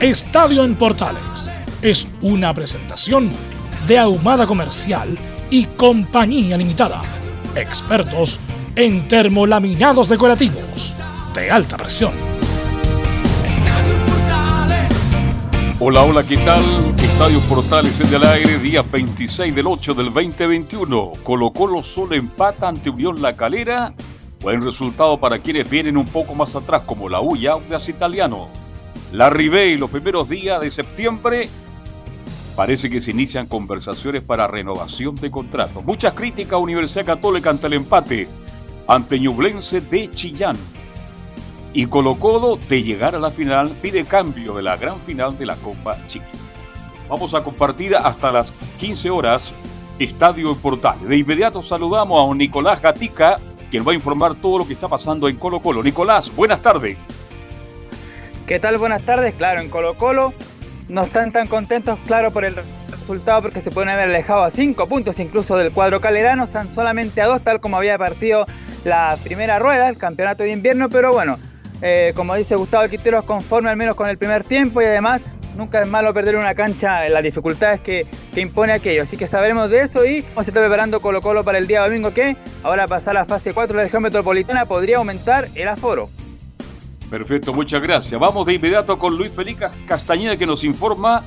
Estadio en Portales es una presentación de Ahumada Comercial y Compañía Limitada. Expertos en termolaminados decorativos de alta presión. Hola, hola, ¿qué tal? Estadio Portales en el aire, día 26 del 8 del 2021. Colo Colo solo empata ante Unión La Calera. Buen resultado para quienes vienen un poco más atrás, como la U y Audas Italiano. La Ribey, los primeros días de septiembre, parece que se inician conversaciones para renovación de contratos. Muchas críticas a Universidad Católica ante el empate ante Ñublense de Chillán. Y Colo Colo, de llegar a la final, pide cambio de la gran final de la Copa Chiqui. Vamos a compartir hasta las 15 horas Estadio Portal. De inmediato saludamos a Nicolás Gatica, quien va a informar todo lo que está pasando en Colo Colo. Nicolás, buenas tardes. ¿Qué tal? Buenas tardes. Claro, en Colo Colo no están tan contentos, claro, por el resultado porque se pueden haber alejado a cinco puntos incluso del cuadro calerano, están solamente a dos, tal como había partido la primera rueda, el campeonato de invierno, pero bueno, eh, como dice Gustavo Quinteros, conforme al menos con el primer tiempo y además nunca es malo perder una cancha en las dificultades que, que, impone aquello. Así que sabremos de eso y vamos a estar preparando Colo Colo para el día domingo que ahora pasar a la fase 4 de la región metropolitana podría aumentar el aforo. Perfecto, muchas gracias. Vamos de inmediato con Luis Felipe Castañeda que nos informa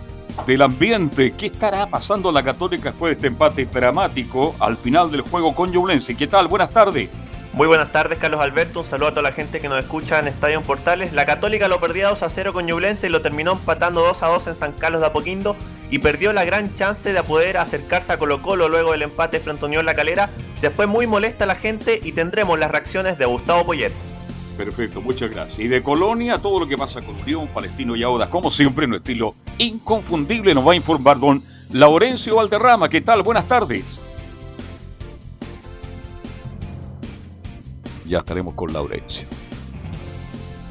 del ambiente. ¿Qué estará pasando la Católica después de este empate dramático al final del juego con Ñublense? ¿Qué tal? Buenas tardes. Muy buenas tardes, Carlos Alberto. Un saludo a toda la gente que nos escucha en Estadio Portales. La Católica lo perdía 2 a 0 con Ñublense y lo terminó empatando 2 a 2 en San Carlos de Apoquindo y perdió la gran chance de poder acercarse a Colo Colo luego del empate frente a Unión La Calera. Se fue muy molesta la gente y tendremos las reacciones de Gustavo Poyet. Perfecto, muchas gracias. Y de Colonia, todo lo que pasa con Unión, Palestino y Audas, como siempre, en un estilo inconfundible, nos va a informar don Laurencio Valderrama. ¿Qué tal? Buenas tardes. Ya estaremos con Laurencio.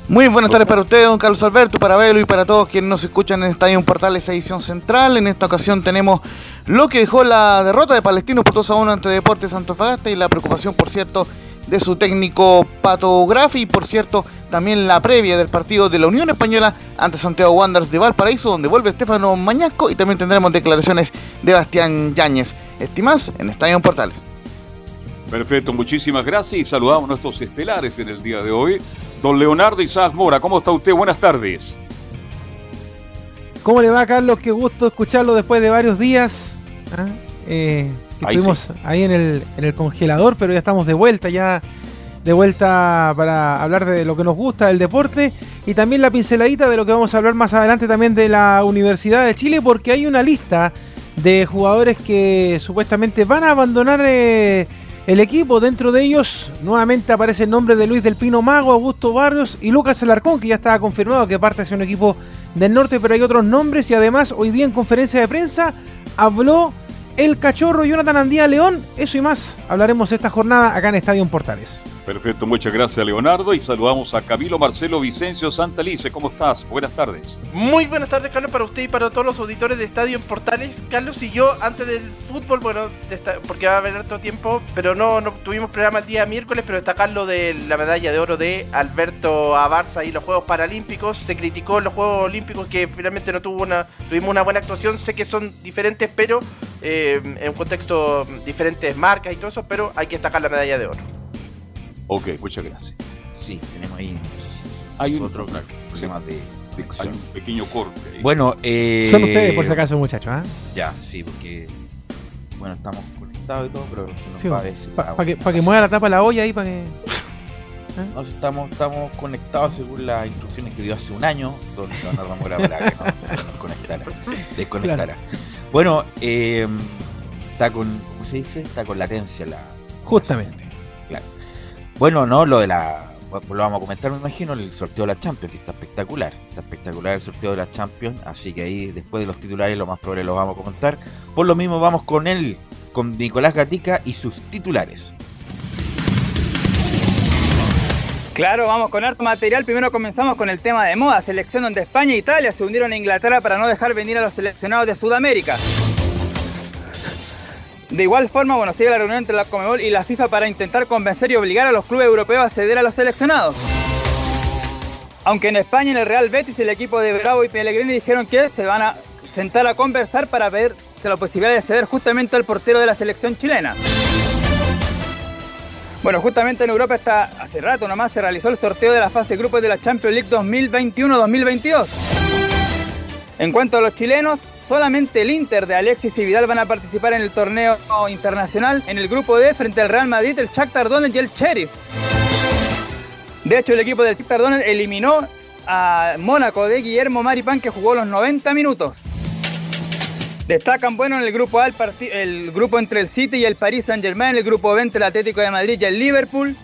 Muy buenas tardes para usted, don Carlos Alberto, para Velo y para todos quienes nos escuchan en Estadio Portales edición central. En esta ocasión tenemos lo que dejó la derrota de Palestino por 2 a 1 ante Deportes Antofagasta y la preocupación, por cierto, de su técnico Pato Grafi y por cierto también la previa del partido de la Unión Española ante Santiago Wanderers de Valparaíso donde vuelve Estefano Mañasco y también tendremos declaraciones de Bastián Yáñez. Estimas en Estadio Portales. Perfecto, muchísimas gracias y saludamos a nuestros estelares en el día de hoy. Don Leonardo Isaac Mora, ¿cómo está usted? Buenas tardes. ¿Cómo le va, Carlos? Qué gusto escucharlo después de varios días. ¿Ah? Eh, Ahí estuvimos sí. ahí en el, en el congelador, pero ya estamos de vuelta, ya de vuelta para hablar de lo que nos gusta, del deporte, y también la pinceladita de lo que vamos a hablar más adelante también de la Universidad de Chile, porque hay una lista de jugadores que supuestamente van a abandonar eh, el equipo. Dentro de ellos nuevamente aparece el nombre de Luis del Pino Mago, Augusto Barrios y Lucas Alarcón, que ya estaba confirmado que parte hacia un equipo del norte, pero hay otros nombres y además hoy día en conferencia de prensa habló el cachorro Jonathan Andía León. Eso y más hablaremos esta jornada acá en Estadio Portales. Perfecto, muchas gracias Leonardo y saludamos a Camilo Marcelo Vicencio Santalice. ¿Cómo estás? Buenas tardes. Muy buenas tardes, Carlos, para usted y para todos los auditores de Estadio en Portales. Carlos y yo, antes del fútbol, bueno, porque va a haber harto tiempo, pero no, no tuvimos programa el día miércoles, pero destacar lo de la medalla de oro de Alberto Abarza y los Juegos Paralímpicos. Se criticó los Juegos Olímpicos que finalmente no tuvo una, tuvimos una buena actuación. Sé que son diferentes, pero eh, en un contexto diferentes marcas y todo eso, pero hay que destacar la medalla de oro. Ok, muchas gracias. Sí, tenemos ahí Hay un- otros problemas de Hay un pequeño corte. ahí. Bueno, eh, Son ustedes, por si acaso, muchachos. ¿ah? Ya, sí, porque. Bueno, estamos conectados y todo, pero Sí, va a ver si Para la- que, pa' que mueva la tapa la olla ahí, para que. No, si estamos, estamos conectados según las instrucciones que dio hace un año, don Leonardo Mora para que no se nos conectara, desconectara. Bueno, eh, está con, ¿cómo se dice? Está con latencia la... Justamente. Bueno, no, lo de la... Lo vamos a comentar, me imagino, el sorteo de la Champions, que está espectacular. Está espectacular el sorteo de la Champions, así que ahí después de los titulares lo más probable lo vamos a comentar. Por lo mismo vamos con él, con Nicolás Gatica y sus titulares. Claro, vamos con harto material. Primero comenzamos con el tema de moda, selección donde España e Italia se hundieron a Inglaterra para no dejar venir a los seleccionados de Sudamérica. De igual forma, bueno, sigue la reunión entre la Comebol y la FIFA para intentar convencer y obligar a los clubes europeos a ceder a los seleccionados. Aunque en España, en el Real Betis, el equipo de Bravo y Pellegrini dijeron que se van a sentar a conversar para ver la posibilidad de ceder justamente al portero de la selección chilena. Bueno, justamente en Europa está hace rato nomás se realizó el sorteo de la fase grupos de la Champions League 2021-2022. En cuanto a los chilenos, solamente el Inter de Alexis y Vidal van a participar en el torneo internacional en el grupo D frente al Real Madrid, el Shakhtar Donetsk y el Sheriff. De hecho, el equipo del Shakhtar Donetsk eliminó a Mónaco de Guillermo Maripán que jugó los 90 minutos. Destacan, bueno, en el grupo A el, grupo entre el City y el Paris Saint-Germain, el grupo B entre el Atlético de Madrid y el Liverpool.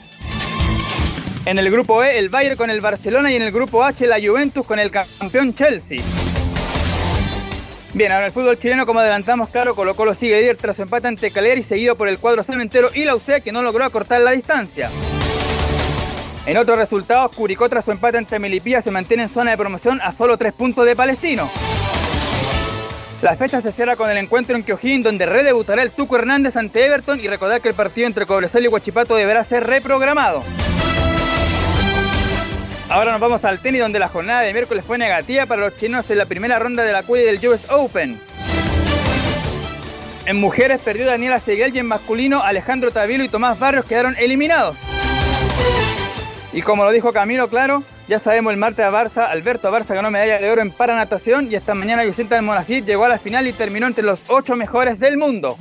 En el grupo E, el Bayern con el Barcelona y en el grupo H, la Juventus con el campeón Chelsea. Bien, ahora el fútbol chileno, como adelantamos, claro, Colo Colo sigue líder tras su empate ante Cagliari, seguido por el cuadro cementero y la UCE, que no logró acortar la distancia. En otros resultados, Curicó tras su empate ante Melipilla se mantiene en zona de promoción a solo 3 puntos de Palestino. La fecha se cierra con el encuentro en Quiojín, donde redebutará el Tuco Hernández ante Everton y recordar que el partido entre Cobresal y Huachipato deberá ser reprogramado. Ahora nos vamos al tenis, donde la jornada de miércoles fue negativa para los chinos en la primera ronda de la cual del US Open. En mujeres perdió Daniela Seguel y en masculino Alejandro Tavilo y Tomás Barrios quedaron eliminados. Y como lo dijo Camilo, claro, ya sabemos el martes a Barça, Alberto Barça ganó medalla de oro en paranatación y esta mañana Vicenta del Monacid llegó a la final y terminó entre los ocho mejores del mundo.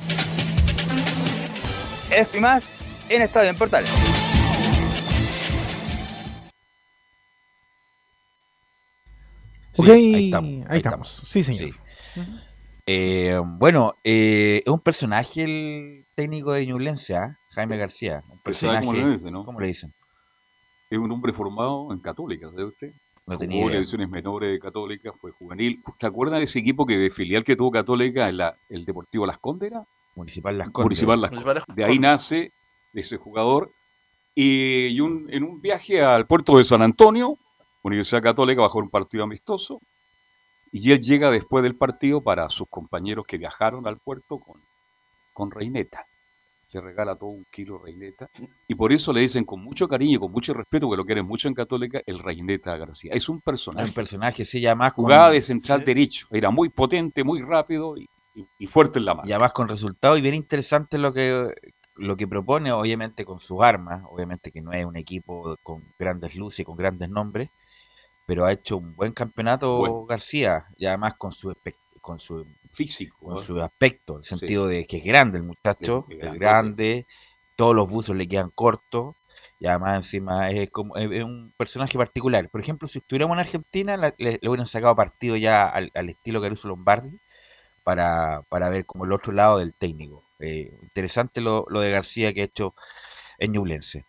Esto y más en Estadio en Portales. Sí, ahí estamos. ahí estamos. Sí, señor. Sí. Eh, bueno, eh, es un personaje el técnico de Ñublense, ¿ah? Jaime García. Un personaje. cómo le dicen, ¿no? ¿Cómo le dicen? Es un hombre formado en Católica, ¿sabe usted? No Jugó tenía en idea. divisiones menores de Católica, fue juvenil. ¿Se acuerdan de ese equipo que de filial que tuvo Católica en la, el Deportivo Las Condes? era? Municipal Las Condes. Municipal Las Municipal Las De ahí nace ese jugador. Y, y un- en un viaje al puerto de San Antonio, Universidad Católica bajó un partido amistoso. Y él llega después del partido para sus compañeros que viajaron al puerto con, con reineta. Se regala todo un kilo reineta. Y por eso le dicen con mucho cariño y con mucho respeto, que lo quieren mucho en Católica, el reineta García. Es un Un personaje. personaje, sí, ya más con, Jugaba de central Sí. derecho. Era muy potente, muy rápido y, y- y fuerte en la mano. y además con resultados y bien interesante lo que lo que propone, obviamente con sus armas, obviamente que no es un equipo con grandes luces y con grandes nombres, pero ha hecho un buen campeonato Bueno. García y además con su con su Físico. con ¿no? su aspecto, en el Sí. sentido de que es grande el muchacho, Es- grande, todos los buzos le quedan cortos y además encima es como es, un personaje particular. Por ejemplo, si estuviéramos en Argentina, la- le, le hubieran sacado partido ya al, al estilo Caruso Lombardi para, para ver como el otro lado del técnico. Eh, interesante lo, lo de García que ha hecho en Ñublense.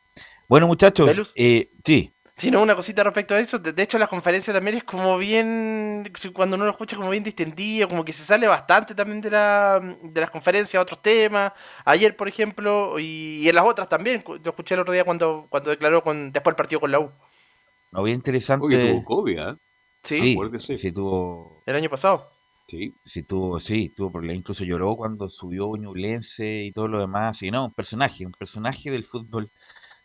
Bueno, muchachos, eh, sí, Sí, no, una cosita respecto a eso. De, de hecho, la conferencia también es como bien, cuando uno lo escucha, como bien distendido, como que se sale bastante también de, la, de las conferencias a otros temas. Ayer, por ejemplo, y, y en las otras también. Lo escuché el otro día cuando, cuando declaró con, después del partido con la U. no bien interesante. Oye, tuvo COVID, ¿eh? Sí, sí, acuérdese. sí tuvo el año pasado. Sí. Sí, tuvo, sí, tuvo problemas. Incluso lloró cuando subió Ñublense y todo lo demás. Y no, un personaje, un personaje del fútbol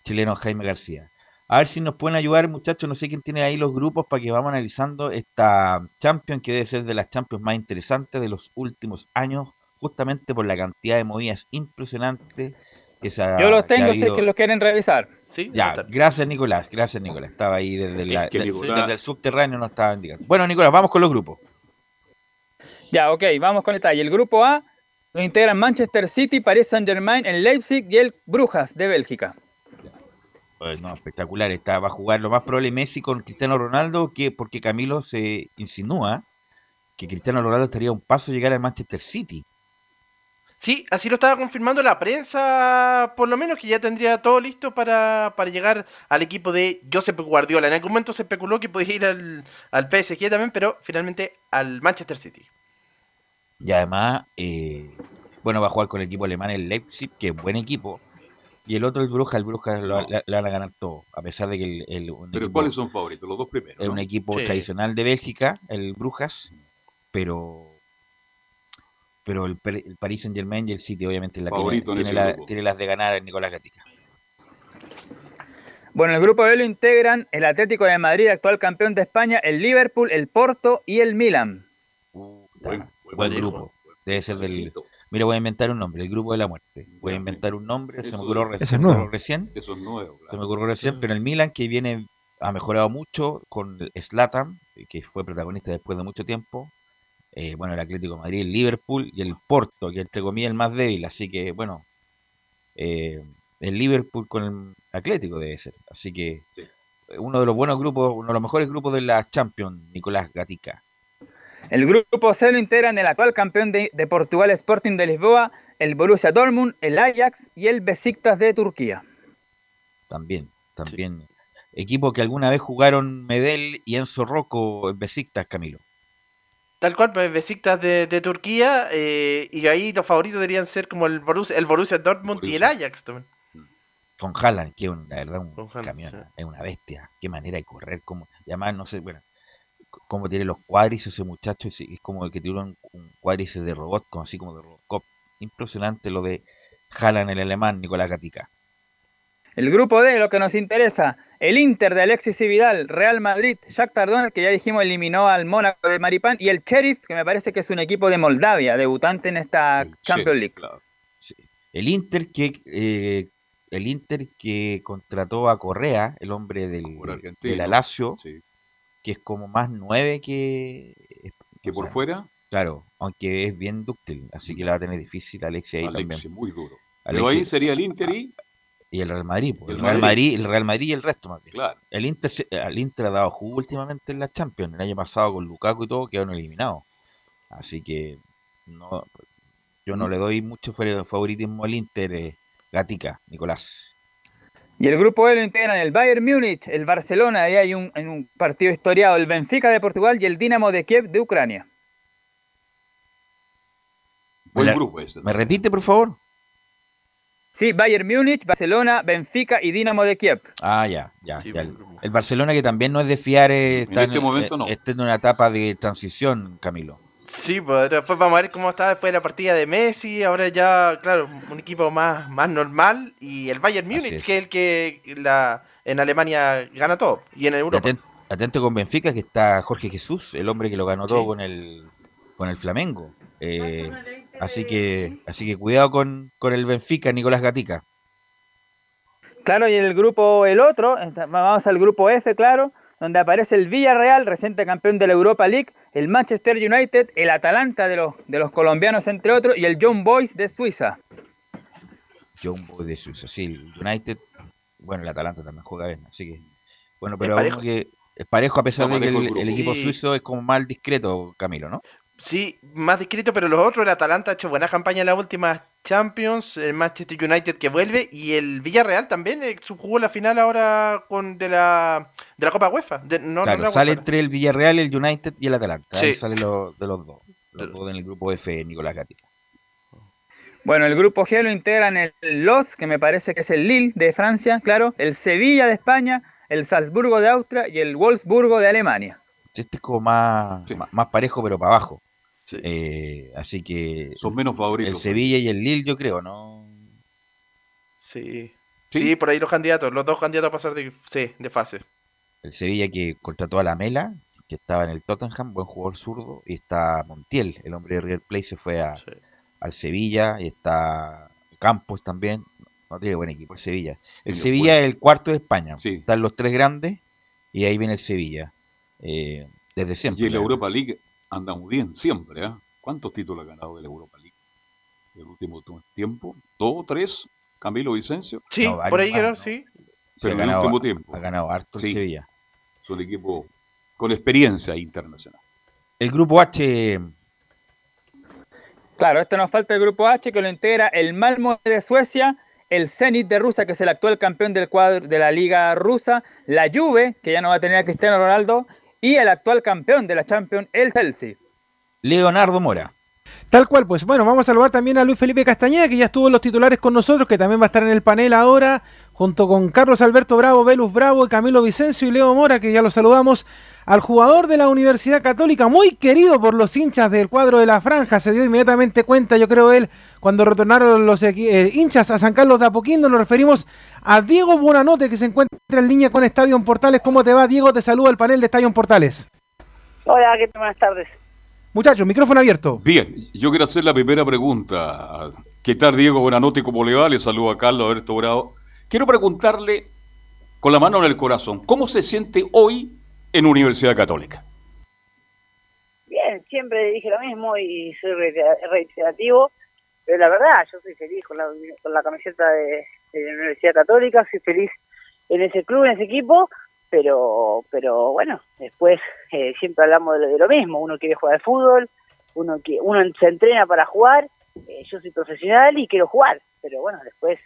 chileno, Jaime García. A ver si nos pueden ayudar, muchachos. No sé quién tiene ahí los grupos para que vamos analizando esta Champions, que debe ser de las Champions más interesantes de los últimos años, justamente por la cantidad de movidas impresionantes que se ha Yo los tengo, si es habido. que los quieren revisar. Sí, Ya, gracias Nicolás, gracias Nicolás. Estaba ahí desde, la- Es que de- Nicolás- desde el subterráneo, no estaba indicando. Bueno, Nicolás, vamos con los grupos. Ya, ok, vamos con detalle. El grupo A lo integran Manchester City, Paris Saint-Germain, el Leipzig y el Brujas de Bélgica. Pues no, espectacular. Está, va a jugar lo más probable Messi con Cristiano Ronaldo, que porque Camilo se insinúa que Cristiano Ronaldo estaría a un paso de llegar al Manchester City. Sí, así lo estaba confirmando la prensa, por lo menos que ya tendría todo listo para, para llegar al equipo de Josep Guardiola. En algún momento se especuló que podía ir al, al PSG también, pero finalmente al Manchester City. Y además, eh, bueno, va a jugar con el equipo alemán, el Leipzig, que es buen equipo. Y el otro, el Brujas, el Brujas lo, le, le van a ganar todo, a pesar de que el, el- un Pero equipo- ¿cuáles son favoritos? Los dos primeros. es un equipo Sí. tradicional de Bélgica, el Brujas, pero pero el, el Paris Saint Germain y el City obviamente la tiene, Favorito en tiene, la- tiene las de ganar Nicolás Gatica. Bueno, el grupo B lo integran el Atlético de Madrid, actual campeón de España, el Liverpool, el Porto y el Milan. Puta, Buen- buen buen grupo. grupo. Debe ser del. Mira, voy a inventar un nombre, el grupo de la muerte. Voy a inventar un nombre, se me eso- ocurrió, se es me ocurrió nuevo. recién. Eso es nuevo. Se claro. me ocurrió recién, pero el Milan que viene ha mejorado mucho con Slatan, que fue protagonista después de mucho tiempo. Eh, bueno, el Atlético de Madrid, el Liverpool y el Porto, que entre comillas el más débil. Así que, bueno, eh, el Liverpool con el Atlético debe ser. Así que Sí. uno de los buenos grupos, uno de los mejores grupos de la Champions, Nicolás Gatica. El grupo C lo integran el actual campeón de, de Portugal Sporting de Lisboa, el Borussia Dortmund, el Ajax y el Besiktas de Turquía. También, también. Equipo que alguna vez jugaron Medel y Enzo Rocco en Besiktas, Camilo. Tal cual, pues Besiktas de, de Turquía, eh, y ahí los favoritos deberían ser como el Borussia, el Borussia Dortmund y el. Ajax también. con Haaland, que es la verdad un Haaland, camión, sí. es una bestia, qué manera de correr, como, y además no sé, bueno, cómo tiene los cuádriceps ese muchacho, es, es como el que tiene un, un de robot, como así como de Robocop, impresionante lo de Haaland el alemán, Nicolás Gatica. El grupo D, lo que nos interesa, el Inter de Alexis y Vidal, Real Madrid, Shakhtar Donetsk, que ya dijimos eliminó al Mónaco de Maripán, y el Sheriff, que me parece que es un equipo de Moldavia, debutante en esta El Champions Sheriff, League. claro. Sí. El Inter que eh, el Inter que contrató a Correa, el hombre del, Sí. Que es como más nueve que... Que o por sea, fuera, Claro, aunque es bien dúctil, así que la va a tener difícil Alexia ahí también. muy duro. Pero ahí sería el Inter y, y el Real Madrid, pues, El el, Real Madrid. El Real Madrid y el resto más bien. claro. El Inter, al Inter ha dado jugo últimamente en la Champions. El año pasado con Lukaku y todo quedaron eliminados. Así que no, yo no le doy mucho fa- favoritismo al Inter, eh, Gatica, Nicolás. Y el grupo E lo integran el Bayern Múnich, el Barcelona, ahí hay un, en un partido historiado, el Benfica de Portugal y el Dinamo de Kiev de Ucrania. Buen grupo ese. ¿Me repite, por favor? Sí, Bayern Múnich, Barcelona, Benfica y Dinamo de Kiev. Ah, ya, ya. Sí, ya. El, Barcelona que también no es de fiar, eh, En está este momento eh, no. está en una etapa de transición, Camilo. Sí, pues después vamos a ver cómo está después de la partida de Messi. Ahora ya, claro, un equipo más, más normal. Y el Bayern Múnich, es. que es el que la, en Alemania gana todo. Y en Europa. aten- atento con Benfica, que está Jorge Jesús, el hombre que lo ganó todo con el con el Flamengo. Eh, así que así que cuidado con, con el Benfica, Nicolás Gatica. Claro, y el grupo, el otro, esta- vamos al grupo F, claro, donde aparece el Villarreal, reciente campeón de la Europa League, el Manchester United, el Atalanta de los, de los colombianos, entre otros, y el John Boys de Suiza. John Boy de Suiza, sí, el United, bueno, el Atalanta también juega bien, así que bueno, Es pero parejo. uno que es parejo a pesar de que parejo el, el grupo. el equipo Sí. suizo es como más discreto, Camilo, ¿no? Sí, más discreto, pero los otros, el Atalanta ha hecho buena campaña en las últimas Champions, el Manchester United que vuelve y el Villarreal también eh, su- jugó la final ahora con de la de la Copa UEFA. De, no, no claro, la sale UEFA, entre el Villarreal, el United y el Atalanta. Ahí Sí. sale lo- de los dos. Los dos en el grupo F, Nicolás Gatica. Bueno, el grupo G lo integran el LOS, que me parece que es el Lille de Francia, claro, el Sevilla de España, el Salzburgo de Austria y el Wolfsburgo de Alemania. Este es como más, Sí. más, más parejo, pero para abajo. Sí. Eh, así que Son menos el favoritos. Sevilla y el Lille, yo creo, ¿no? Sí. Sí. Sí, por ahí los candidatos, los dos candidatos a pasar de, sí, de fase. El Sevilla que contrató a la Mela, que estaba en el Tottenham, buen jugador zurdo, y está Montiel, el hombre de River Plate, se fue a, Sí. al Sevilla, y está Campos también. No tiene buen equipo el Sevilla. El Sevilla es el cuarto de España. Sí. Están los tres grandes y ahí viene el Sevilla. Eh, desde siempre. Y en la. Europa League anda muy bien, siempre. ¿ah? ¿Cuántos títulos ha ganado de la Europa League? El último tiempo, dos, tres, Camilo Vicencio, Sí, No, por ahí creo, no. sí. Pero en el ganado, último tiempo. ha ganado harto Sí. Sevilla. Es un equipo con experiencia internacional. El grupo H, Claro, esto nos falta el grupo H que lo integra el Malmo de Suecia, el Zenit de Rusia, que es el actual campeón del cuadro de la liga rusa, la Juve, que ya no va a tener a Cristiano Ronaldo, y el actual campeón de la Champions, el Chelsea. Leonardo Mora. Tal cual, pues bueno, vamos a saludar también a Luis Felipe Castañeda, que ya estuvo en los titulares con nosotros, que también va a estar en el panel ahora, junto con Carlos Alberto Bravo, Velus Bravo, Camilo Vicencio y Leo Mora, que ya los saludamos. Al jugador de la Universidad Católica, muy querido por los hinchas del cuadro de la franja, se dio inmediatamente cuenta, yo creo él, cuando retornaron los eh, hinchas a San Carlos de Apoquindo, nos referimos a Diego Buenanote, que se encuentra en línea con Estadio en Portales. ¿Cómo te va, Diego? Te saluda el panel de Estadio en Portales. Hola, ¿qué tal? Buenas tardes. Muchachos, micrófono abierto. Bien, yo quiero hacer la primera pregunta. ¿Qué tal, Diego? Buenas noches, ¿cómo le va? Le saludo a Carlos Alberto Bravo. Quiero preguntarle, con la mano en el corazón, ¿cómo se siente hoy en Universidad Católica? Bien, siempre dije lo mismo y soy reitera- reiterativo, pero la verdad, yo soy feliz con la, con la camiseta de, la Universidad Católica, soy feliz en ese club, en ese equipo, pero pero bueno, después eh, siempre hablamos de de lo mismo, uno quiere jugar al fútbol, uno que uno se entrena para jugar, eh, yo soy profesional y quiero jugar, pero bueno, después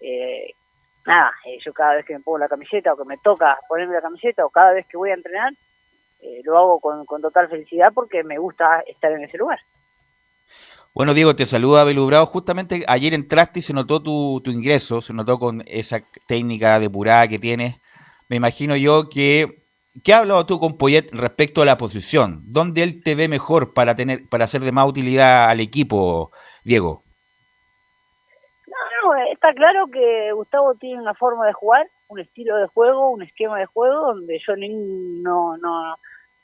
eh, nada, eh, yo cada vez que me pongo la camiseta o que me toca ponerme la camiseta o cada vez que voy a entrenar, eh, lo hago con, con total felicidad porque me gusta estar en ese lugar. Bueno, Diego, te saluda Belu Bravo. Justamente ayer entraste y se notó tu, tu ingreso, se notó con esa técnica depurada que tienes. Me imagino yo que. ¿Qué has hablado tú con Poyet respecto a la posición? ¿Dónde él te ve mejor para tener para ser de más utilidad al equipo, Diego? Está claro que Gustavo tiene una forma de jugar, un estilo de juego, un esquema de juego donde yo no, no,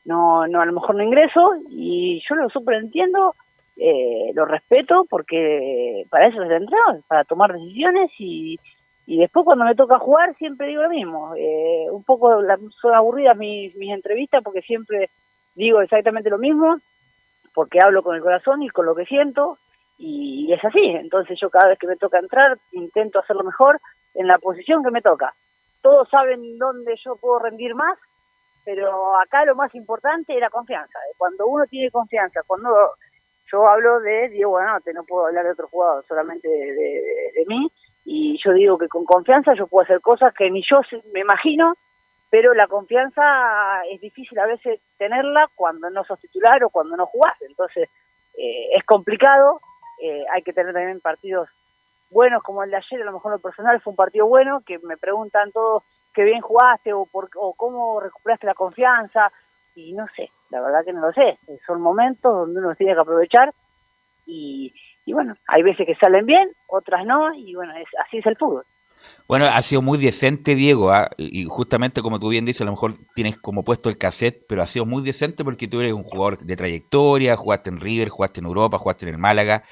no, no, a lo mejor no ingreso y yo lo súper entiendo, eh, lo respeto porque para eso es el entrenador, para tomar decisiones y, y después cuando me toca jugar siempre digo lo mismo. Eh, un poco son aburridas mis, mis entrevistas porque siempre digo exactamente lo mismo, porque hablo con el corazón y con lo que siento y es así. Entonces yo cada vez que me toca entrar intento hacerlo mejor en la posición que me toca. Todos saben dónde yo puedo rendir más, pero acá lo más importante es la confianza. Cuando uno tiene confianza, cuando yo hablo de Diego Buenanote, no puedo hablar de otro jugador, solamente de, de- mí, y yo digo que con confianza yo puedo hacer cosas que ni yo me imagino, pero la confianza es difícil a veces tenerla cuando no sos titular o cuando no jugás, entonces eh, es complicado, eh, hay que tener también partidos buenos como el de ayer, a lo mejor lo personal fue un partido bueno, que me preguntan todos qué bien jugaste o, por, o cómo recuperaste la confianza, y no sé, la verdad que no lo sé, Eh, son momentos donde uno tiene que aprovechar y, y bueno, hay veces que salen bien, otras no, y bueno, es, así es el fútbol. Bueno, ha sido muy decente, Diego, ¿ah? y justamente como tú bien dices, a lo mejor tienes como puesto el cassette, pero ha sido muy decente porque tú eres un jugador de trayectoria, jugaste en River, jugaste en Europa, jugaste en el Málaga,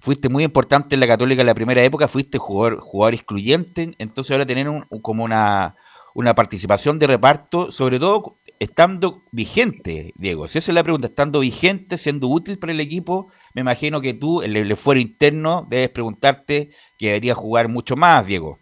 fuiste muy importante en la Católica en la primera época, fuiste jugador, jugador excluyente, entonces ahora tener un, como una, una participación de reparto, sobre todo estando vigente, Diego, si esa es la pregunta, estando vigente, siendo útil para el equipo, me imagino que tú, el, el fuero interno, debes preguntarte que deberías jugar mucho más, Diego.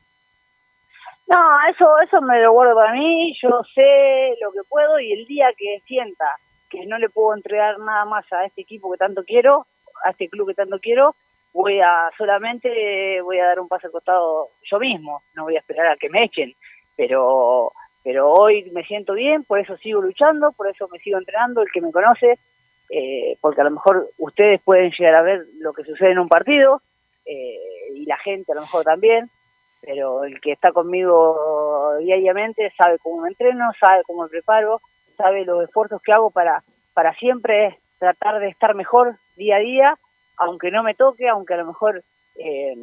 No, eso, eso me lo guardo para mí, yo sé lo que puedo y el día que sienta que no le puedo entregar nada más a este equipo que tanto quiero, a este club que tanto quiero, voy a solamente voy a dar un paso al costado yo mismo, no voy a esperar a que me echen, pero pero hoy me siento bien, por eso sigo luchando, por eso me sigo entrenando, el que me conoce, eh, porque a lo mejor ustedes pueden llegar a ver lo que sucede en un partido eh, y la gente a lo mejor también, pero el que está conmigo diariamente sabe cómo me entreno, sabe cómo me preparo, sabe los esfuerzos que hago para, para siempre tratar de estar mejor día a día, aunque no me toque, aunque a lo mejor eh,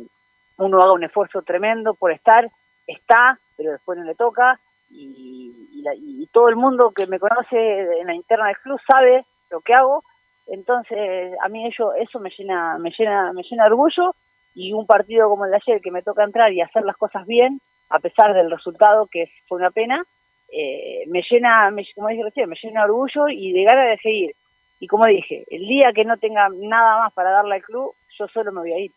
uno haga un esfuerzo tremendo por estar, está, pero después no le toca, y, la- y todo el mundo que me conoce en la interna del club sabe lo que hago, entonces a mí eso me llena, me llena, me llena orgullo, y un partido como el de ayer que me toca entrar y hacer las cosas bien, a pesar del resultado que fue una pena, eh, me llena, me, como dije recién, me llena orgullo y de ganas de seguir. Y como dije, el día que no tenga nada más para darle al club, yo solo me voy a ir.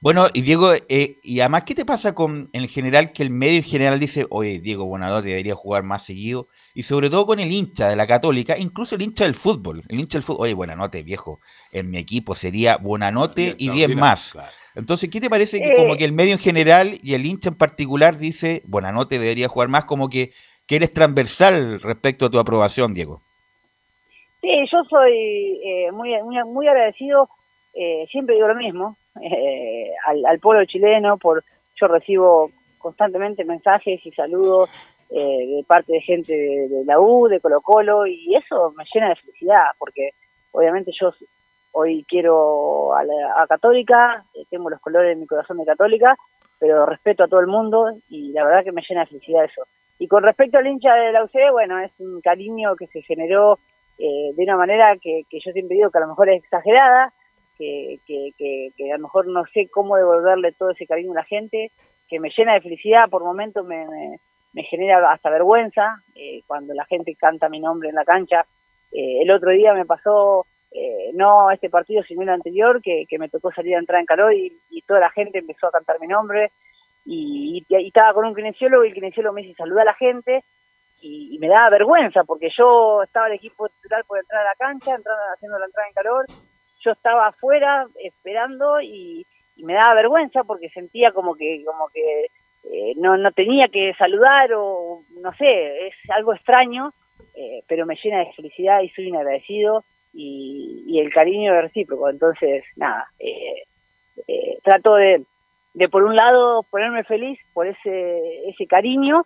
Bueno, y Diego, eh, y además, ¿qué te pasa con en general que el medio en general dice, oye, Diego Bonador debería jugar más seguido? Y sobre todo con el hincha de la Católica, incluso el hincha del fútbol. El hincha del fútbol, oye, Buenanote, viejo, en mi equipo sería Buenanote y 10 más. Entonces, ¿qué te parece que como Eh. que el medio en general y el hincha en particular dice, Buenanote debería jugar más, como que, que eres transversal respecto a tu aprobación, Diego? Sí, yo soy eh, muy, muy, muy agradecido, eh, siempre digo lo mismo, eh, al, al pueblo chileno, por yo recibo constantemente mensajes y saludos eh, de parte de gente de, la U, de Colo Colo, y eso me llena de felicidad, porque obviamente yo hoy quiero a, la, a Católica, eh, tengo los colores de mi corazón de Católica, pero respeto a todo el mundo y la verdad que me llena de felicidad eso. Y con respecto al hincha de la UCD, bueno, es un cariño que se generó eh, de una manera que, que yo siempre digo que a lo mejor es exagerada, que, que, que, a lo mejor no sé cómo devolverle todo ese cariño a la gente, que me llena de felicidad, por momentos me, me, genera hasta vergüenza eh, cuando la gente canta mi nombre en la cancha. Eh, el otro día me pasó, eh, no este partido, sino el anterior, que, me tocó salir a entrar en calor y, y toda la gente empezó a cantar mi nombre y, y, y estaba con un kinesiólogo y el kinesiólogo me dice saluda a la gente y, y me daba vergüenza porque yo estaba el equipo titular por entrar a la cancha, entrando, haciendo la entrada en calor, yo estaba afuera esperando y, me daba vergüenza porque sentía como que como que eh, no no tenía que saludar o no sé, es algo extraño, eh, pero me llena de felicidad y soy un agradecido y, y el cariño recíproco, entonces nada, eh, eh, trato de, de por un lado ponerme feliz por ese ese cariño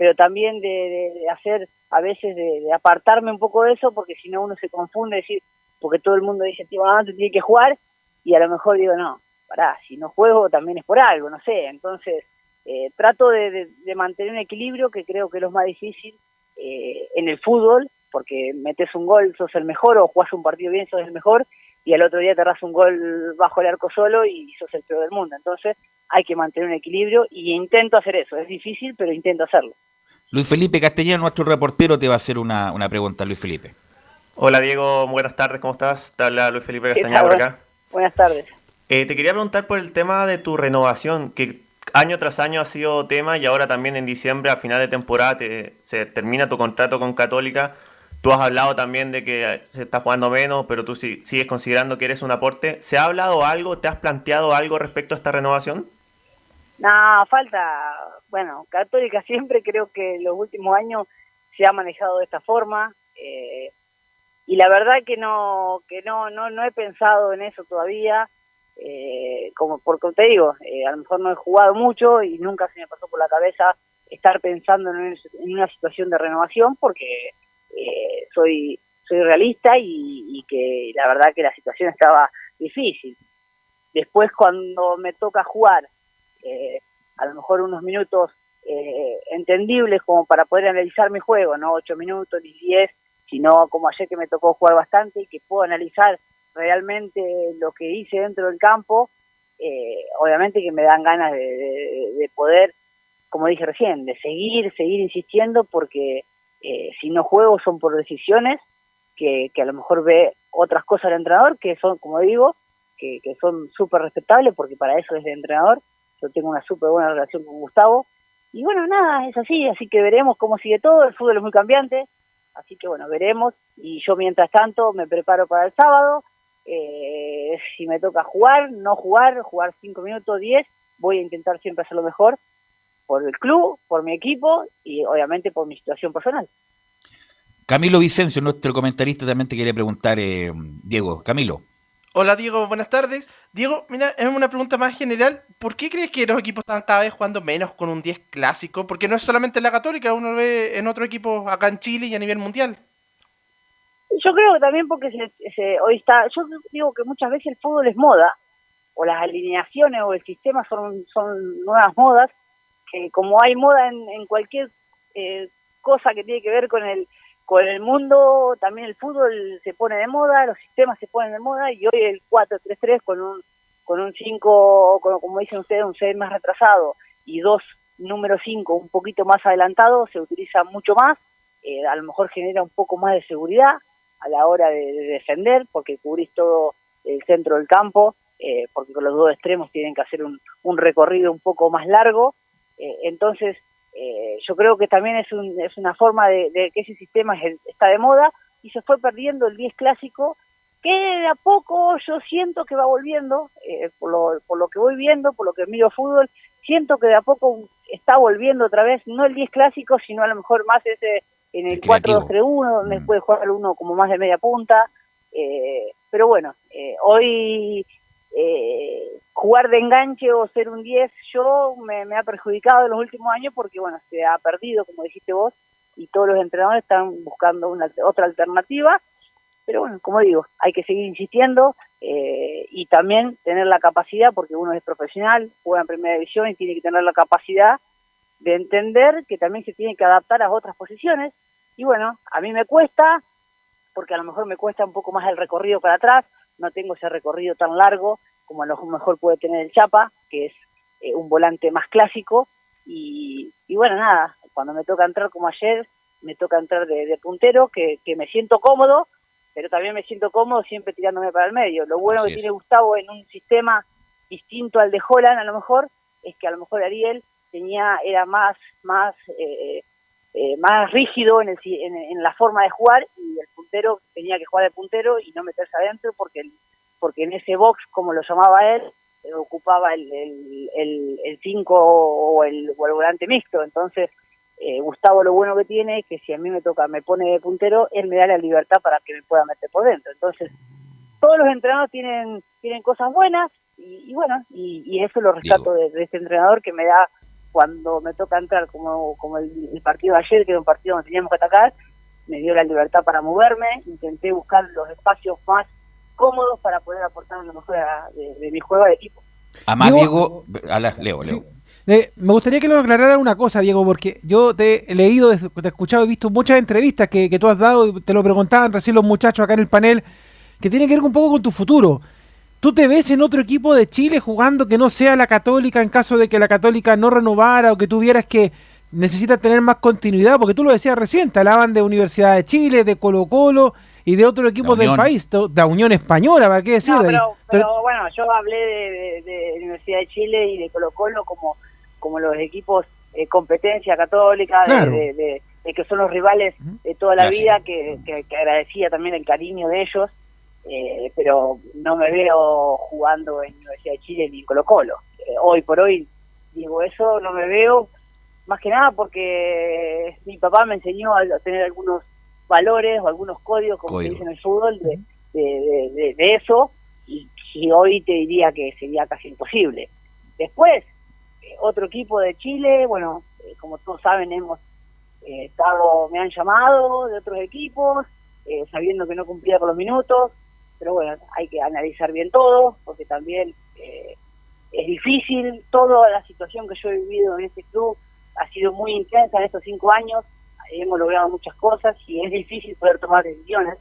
pero también de, de- hacer a veces de, apartarme un poco de eso porque si no uno se confunde decir porque todo el mundo dice tío antes tiene que jugar y a lo mejor digo no pará si no juego también es por algo no sé. Entonces eh, trato de, mantener un equilibrio que creo que es lo más difícil eh, en el fútbol porque metes un gol sos el mejor o jugás un partido bien sos el mejor y al otro día te un gol bajo el arco solo y sos el peor del mundo. Entonces hay que mantener un equilibrio y intento hacer eso. Es difícil pero intento hacerlo Luis Felipe Castellano, nuestro reportero, te va a hacer una, una pregunta, Luis Felipe. Hola Diego, buenas tardes, ¿cómo estás? Te habla Luis Felipe ¿Qué Castañeda por acá. Buenas tardes. Eh, te quería preguntar por el tema de tu renovación, que año tras año ha sido tema y ahora también en diciembre, a final de temporada, te- se termina tu contrato con Católica. Tú has hablado también de que se está jugando menos, pero tú sí- sigues considerando que eres un aporte. ¿Se ha hablado algo, te has planteado algo respecto a esta renovación? No, falta, bueno, Católica siempre creo que los últimos años se ha manejado de esta forma eh, y la verdad que no que no no no he pensado en eso todavía eh, como porque te digo eh, a lo mejor no he jugado mucho y nunca se me pasó por la cabeza estar pensando en una situación de renovación porque eh, soy soy realista y, y que la verdad que la situación estaba difícil. Después cuando me toca jugar eh, a lo mejor unos minutos eh, entendibles como para poder analizar mi juego, no ocho minutos ni diez, sino como ayer que me tocó jugar bastante y que puedo analizar realmente lo que hice dentro del campo, eh, obviamente que me dan ganas de, de- de poder, como dije recién, de seguir, seguir insistiendo porque eh, si no juego son por decisiones que, que a lo mejor ve otras cosas el entrenador que son, como digo, que, que son súper respetables porque para eso es el entrenador yo tengo una súper buena relación con Gustavo. Y bueno, nada, es así, así que veremos cómo sigue todo. El fútbol es muy cambiante, así que bueno, veremos. Y yo mientras tanto me preparo para el sábado. Eh, si me toca jugar, no jugar, jugar 5 minutos, 10, voy a intentar siempre hacer lo mejor por el club, por mi equipo y obviamente por mi situación personal. Camilo Vicencio, nuestro comentarista, también te quería preguntar, eh, Diego. Camilo. Hola Diego, buenas tardes. Diego, mira, es una pregunta más general. ¿Por qué crees que los equipos están cada vez jugando menos con un 10 clásico? Porque no es solamente la Católica, uno lo ve en otro equipo acá en Chile y a nivel mundial. Yo creo que también porque se, se- hoy está, yo digo que muchas veces el fútbol es moda, o las alineaciones o el sistema son, son nuevas modas, que como hay moda en, en cualquier eh, cosa que tiene que ver con el con el mundo, también el fútbol se pone de moda, los sistemas se ponen de moda y hoy el 4-3-3 con un con un 5, como dicen ustedes, un 6 más retrasado y dos número 5 un poquito más adelantado, se utiliza mucho más, eh, a lo mejor genera un poco más de seguridad a la hora de, defender, porque cubrís todo el centro del campo, eh, porque con los dos extremos tienen que hacer un, un recorrido un poco más largo, eh, entonces yo creo que también es, un, es una forma de, de que ese sistema está de moda y se fue perdiendo el 10 clásico que de a poco yo siento que va volviendo, eh, por, lo, por lo que voy viendo, por lo que miro fútbol, siento que de a poco está volviendo otra vez, no el 10 clásico, sino a lo mejor más ese en el, 4-2-3-1, donde mm. puede jugar uno como más de media punta. Eh, pero bueno, eh, hoy jugar de enganche o ser un 10, yo me, me ha perjudicado en los últimos años porque, bueno, se ha perdido, como dijiste vos, y todos los entrenadores están buscando una otra alternativa pero bueno, como digo, hay que seguir insistiendo eh, y también tener la capacidad, porque uno es profesional, juega en primera división y tiene que tener la capacidad de entender que también se tiene que adaptar a otras posiciones. Y bueno, a mí me cuesta, porque a lo mejor me cuesta un poco más el recorrido para atrás, no tengo ese recorrido tan largo como a lo mejor puede tener el Chapa, que es eh, un volante más clásico. Y, bueno, nada, cuando me toca entrar como ayer, me toca entrar de, puntero, que, que me siento cómodo, pero también me siento cómodo siempre tirándome para el medio. Lo bueno que tiene Gustavo en un sistema distinto al de Holland, a lo mejor, es que a lo mejor Ariel tenía era más más eh, eh, más rígido en, el, en, la forma de jugar y el puntero tenía que jugar de puntero y no meterse adentro porque porque en ese box como lo llamaba él eh, ocupaba el 5 el, el, cinco o, el, o el volante mixto entonces eh, Gustavo lo bueno que tiene es que si a mí me toca, me pone de puntero, él me da la libertad para que me pueda meter por dentro. Entonces, todos los entrenadores tienen, tienen cosas buenas y, bueno, y, eso lo rescato de, este entrenador que me da cuando me toca entrar como, como el, partido de ayer, que era un partido donde teníamos que atacar, me dio la libertad para moverme, intenté buscar los espacios más cómodos para poder aportar lo mejor de, mi juego de equipo. Además, Diego, Leo, Leo. Eh, me gustaría que nos aclarara una cosa, Diego, porque yo te he leído, te he escuchado, he visto muchas entrevistas que, tú has dado y te lo preguntaban recién los muchachos acá en el panel, que tienen que ver un poco con tu futuro. ¿Tú te ves en otro equipo de Chile jugando que no sea la Católica en caso de que la Católica no renovara o que tuvieras que necesitas tener más continuidad? Porque tú lo decías recién, te hablaban de Universidad de Chile, de Colo Colo y de otro equipo del país, de la Unión Española, ¿para qué decir? pero, bueno, yo hablé de, de, Universidad de Chile y de Colo Colo como como los equipos eh, competencia católica, de, que son los rivales de toda la vida, que, agradecía también el cariño de ellos, eh, pero no me veo jugando en Universidad de Chile ni en Colo Colo. Eh, hoy por hoy digo eso, no me veo, más que nada porque mi papá me enseñó a, tener algunos valores o algunos códigos, como se dice en el fútbol, de, de, eso, y, y hoy te diría que sería casi imposible. Después, otro equipo de Chile, bueno, eh, como todos saben, hemos eh, estado, me han llamado de otros equipos, eh, sabiendo que no cumplía con los minutos, pero bueno, hay que analizar bien todo, porque también es difícil, toda la situación que yo he vivido en este club ha sido muy intensa en estos cinco años, hemos logrado muchas cosas y es difícil poder tomar decisiones,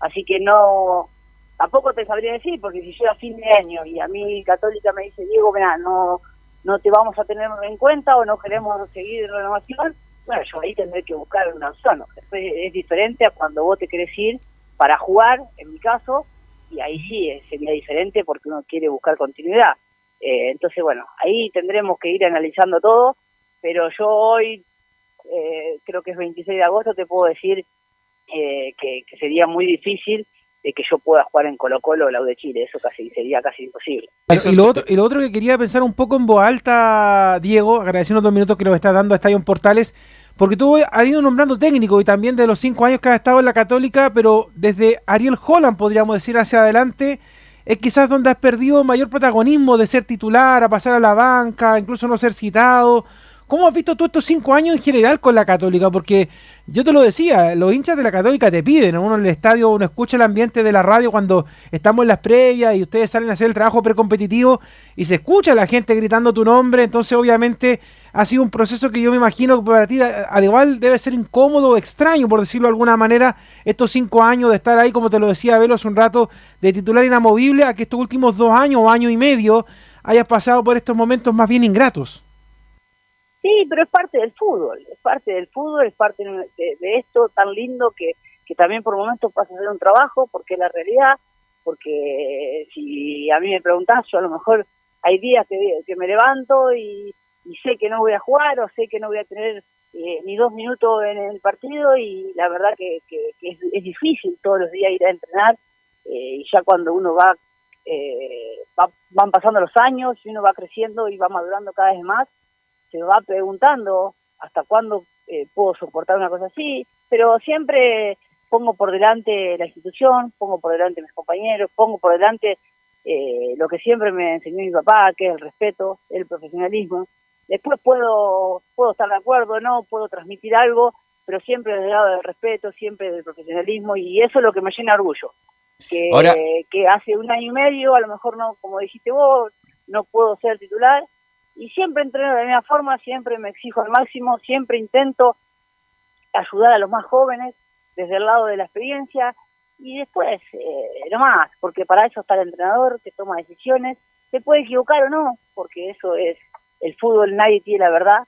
así que no, tampoco te sabría decir, porque si yo a fin de año y a mí Católica me dice, Diego, mira, no no te vamos a tener en cuenta o no queremos seguir renovación, bueno, yo ahí tendré que buscar una opción. Es diferente a cuando vos te querés ir para jugar, en mi caso, y ahí sí eh, sería diferente porque uno quiere buscar continuidad. Eh, entonces, bueno, ahí tendremos que ir analizando todo, pero yo hoy, eh, creo que es 26 de agosto, te puedo decir que, que sería muy difícil de que yo pueda jugar en Colo Colo o la U de Chile, eso casi sería casi imposible. y, lo otro, y lo otro que quería pensar un poco en voz alta, Diego, agradeciendo los minutos que nos está dando a Estadio Portales, porque tú has ido nombrando técnico y también de los cinco años que has estado en la Católica, pero desde Ariel Holland, podríamos decir, hacia adelante, es quizás donde has perdido mayor protagonismo de ser titular, a pasar a la banca, incluso no ser citado. ¿Cómo has visto tú estos cinco años en general con la Católica? Porque yo te lo decía, los hinchas de la Católica te piden, uno en el estadio, uno escucha el ambiente de la radio cuando estamos en las previas y ustedes salen a hacer el trabajo precompetitivo y se escucha la gente gritando tu nombre, entonces obviamente ha sido un proceso que yo me imagino que para ti al igual debe ser incómodo, extraño, por decirlo de alguna manera, estos cinco años de estar ahí, como te lo decía Velo hace un rato, de titular inamovible, a que estos últimos dos años o año y medio hayas pasado por estos momentos más bien ingratos. Sí, pero es parte del fútbol, es parte del fútbol, es parte de, esto tan lindo que, que también por momentos pasa a ser un trabajo, porque es la realidad, porque si a mí me preguntás, yo a lo mejor hay días que, me levanto y, sé que no voy a jugar o sé que no voy a tener eh, ni dos minutos en el partido y la verdad que, que, es, es, difícil todos los días ir a entrenar eh, y ya cuando uno va, eh, va, van pasando los años y uno va creciendo y va madurando cada vez más, se va preguntando hasta cuándo eh, puedo soportar una cosa así, pero siempre pongo por delante la institución, pongo por delante mis compañeros, pongo por delante eh, lo que siempre me enseñó mi papá, que es el respeto, el profesionalismo. Después puedo, puedo estar de acuerdo no, puedo transmitir algo, pero siempre desde el lado del respeto, siempre del profesionalismo, y eso es lo que me llena de orgullo. Que, que hace un año y medio, a lo mejor no, como dijiste vos, no puedo ser titular, y siempre entreno de la misma forma, siempre me exijo al máximo, siempre intento ayudar a los más jóvenes desde el lado de la experiencia y después, eh, no más, porque para eso está el entrenador que toma decisiones, se puede equivocar o no, porque eso es el fútbol, nadie tiene la verdad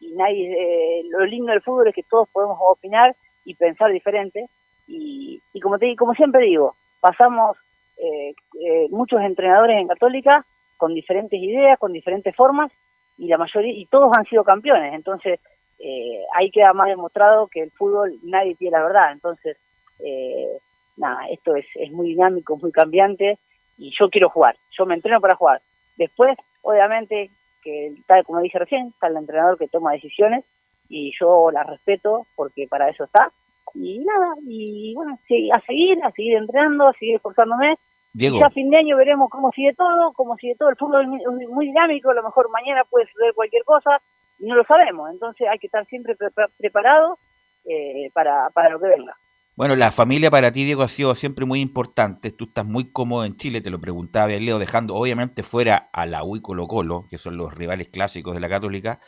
y nadie, eh, lo lindo del fútbol es que todos podemos opinar y pensar diferente y, y como te como siempre digo, pasamos eh, eh muchos entrenadores en Católica con diferentes ideas, con diferentes formas, y la mayoría, y todos han sido campeones, entonces eh, ahí queda más demostrado que el fútbol nadie tiene la verdad, entonces eh, nada, esto es, es muy dinámico, muy cambiante, y yo quiero jugar, yo me entreno para jugar. Después, obviamente, que tal como dije recién, está el entrenador que toma decisiones, y yo las respeto porque para eso está, y nada, y bueno, a seguir, a seguir entrenando, a seguir esforzándome, Diego. Ya a fin de año veremos cómo sigue todo, cómo sigue todo. El fútbol es muy, dinámico, a lo mejor mañana puede suceder cualquier cosa y no lo sabemos. Entonces hay que estar siempre preparado eh, para, para lo que venga. Bueno, la familia para ti, Diego, ha sido siempre muy importante. Tú estás muy cómodo en Chile, te lo preguntaba Leo, dejando obviamente fuera a la U y Colo Colo, que son los rivales clásicos de la Católica.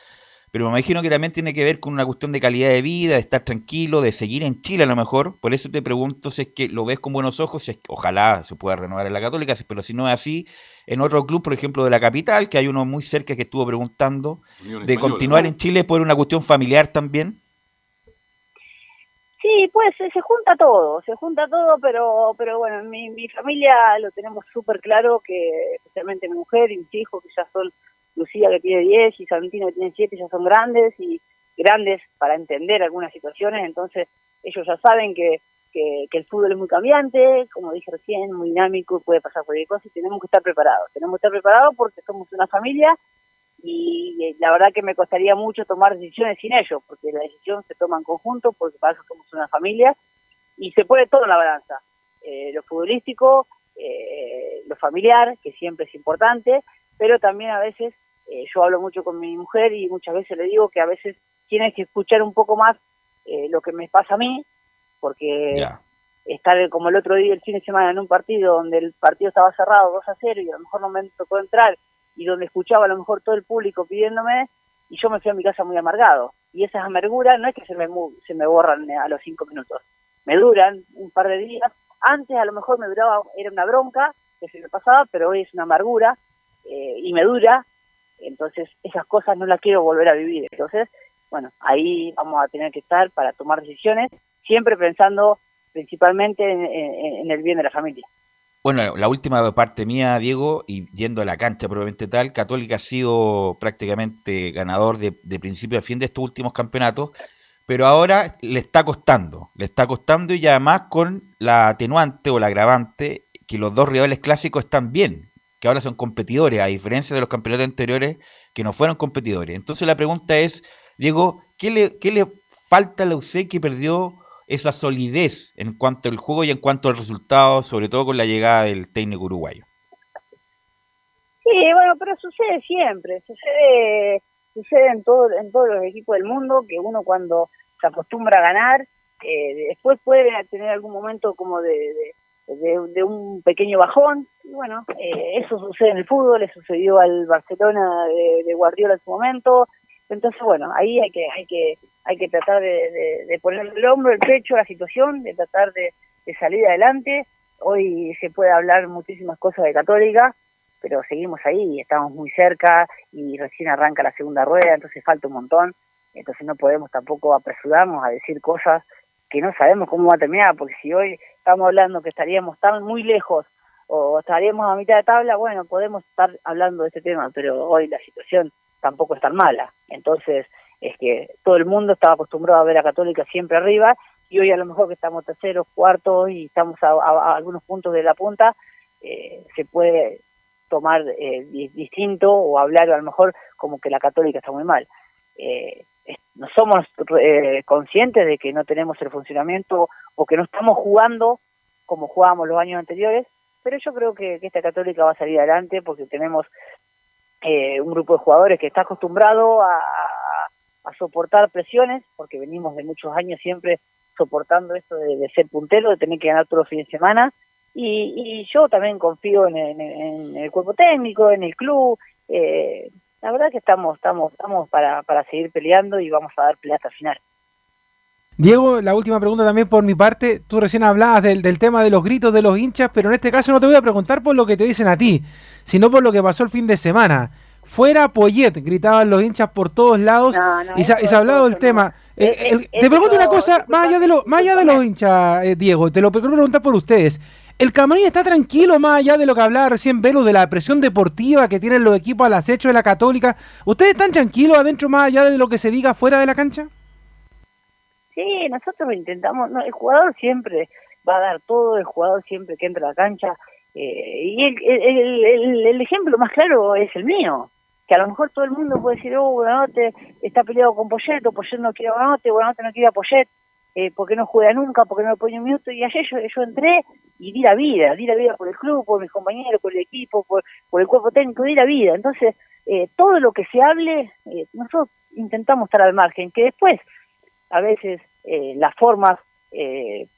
Pero me imagino que también tiene que ver con una cuestión de calidad de vida, de estar tranquilo, de seguir en Chile a lo mejor. Por eso te pregunto si es que lo ves con buenos ojos, si es que ojalá se pueda renovar en la Católica, pero si no es así, en otro club, por ejemplo, de la capital, que hay uno muy cerca que estuvo preguntando, de continuar en Chile por una cuestión familiar también. Sí, pues se, junta todo, se junta todo, pero pero bueno, mi, mi familia lo tenemos súper claro, que especialmente mi mujer y mis hijos, que ya son Lucía que tiene 10 y Santino que tiene 7 ya son grandes y grandes para entender algunas situaciones, entonces ellos ya saben que, que, el fútbol es muy cambiante, como dije recién, muy dinámico, puede pasar cualquier cosa y tenemos que estar preparados. Tenemos que estar preparados porque somos una familia y la verdad que me costaría mucho tomar decisiones sin ellos, porque la decisión se toma en conjunto, porque para eso somos una familia y se pone todo en la balanza. Eh, lo futbolístico, eh, lo familiar, que siempre es importante, pero también a veces eh, yo hablo mucho con mi mujer y muchas veces le digo que a veces tienes que escuchar un poco más eh, lo que me pasa a mí, porque estar como el otro día, el fin de semana, en un partido donde el partido estaba cerrado 2 a 0 y a lo mejor no me tocó entrar y donde escuchaba a lo mejor todo el público pidiéndome y yo me fui a mi casa muy amargado. Y esas amarguras no es que se me, se me borran a los cinco minutos, me duran un par de días. Antes a lo mejor me duraba, era una bronca que se me pasaba, pero hoy es una amargura eh, y me dura entonces, esas cosas no las quiero volver a vivir. Entonces, bueno, ahí vamos a tener que estar para tomar decisiones, siempre pensando principalmente en, el bien de la familia. Bueno, la última parte mía, Diego, y yendo a la cancha probablemente tal, Católica ha sido prácticamente ganador de, de principio a fin de estos últimos campeonatos, pero ahora le está costando, le está costando y además con la atenuante o la agravante que los dos rivales clásicos están bien, que ahora son competidores, a diferencia de los campeonatos anteriores que no fueron competidores. Entonces la pregunta es, Diego, ¿qué le, qué le falta a la UC que perdió esa solidez en cuanto al juego y en cuanto al resultado, sobre todo con la llegada del técnico uruguayo? Sí, bueno, pero sucede siempre, sucede sucede en, todo, en todos los equipos del mundo, que uno cuando se acostumbra a ganar, eh, después puede tener algún momento como de, de, un pequeño bajón. Y bueno, eh, eso sucede en el fútbol, le sucedió al Barcelona de, Guardiola en su momento. Entonces, bueno, ahí hay que, hay que, hay que tratar de, de, poner el hombro, el pecho a la situación, de tratar de, salir adelante. Hoy se puede hablar muchísimas cosas de Católica, pero seguimos ahí, estamos muy cerca y recién arranca la segunda rueda, entonces falta un montón. Entonces no podemos tampoco apresurarnos a decir cosas que no sabemos cómo va a terminar, porque si hoy estamos hablando que estaríamos tan muy lejos o estaríamos a mitad de tabla, bueno, podemos estar hablando de este tema, pero hoy la situación tampoco es tan mala. Entonces, es que todo el mundo estaba acostumbrado a ver a Católica siempre arriba y hoy a lo mejor que estamos terceros, cuartos y estamos a, algunos puntos de la punta, eh, se puede tomar eh, distinto o hablar a lo mejor como que la Católica está muy mal. Eh, somos eh, conscientes de que no tenemos el funcionamiento o que no estamos jugando como jugábamos los años anteriores, pero yo creo que, esta Católica va a salir adelante porque tenemos eh, un grupo de jugadores que está acostumbrado a, soportar presiones, porque venimos de muchos años siempre soportando esto de, ser puntero, de tener que ganar todos los fines de semana, y, yo también confío en, el cuerpo técnico, en el club, eh, la verdad que estamos, estamos, estamos para, para seguir peleando y vamos a dar pelea hasta el final. Diego, la última pregunta también por mi parte. Tú recién hablabas del, del, tema de los gritos de los hinchas, pero en este caso no te voy a preguntar por lo que te dicen a ti, sino por lo que pasó el fin de semana. Fuera Poyet, gritaban los hinchas por todos lados y, se, ha hablado del tema. te pregunto una cosa, más allá de, lo, más allá de los hinchas, eh, Diego, te lo quiero preguntar por ustedes. El camarín está tranquilo más allá de lo que hablaba recién Velo de la presión deportiva que tienen los equipos al acecho de la Católica. ¿Ustedes están tranquilos adentro más allá de lo que se diga fuera de la cancha? Sí, nosotros intentamos, el jugador siempre va a dar todo, el jugador siempre que entra a la cancha. Eh, y el, ejemplo más claro es el mío, que a lo mejor todo el mundo puede decir, oh, Buenanote está peleado con Poyet, o no quiere a no quiere a eh, porque no juega nunca, porque no le pone un minuto, y ayer yo, entré y di la vida, di la vida por el club, por mis compañeros, por el equipo, por, por el cuerpo técnico, di la vida. Entonces, eh, todo lo que se hable, eh, nosotros intentamos estar al margen, que después, a veces, eh, las formas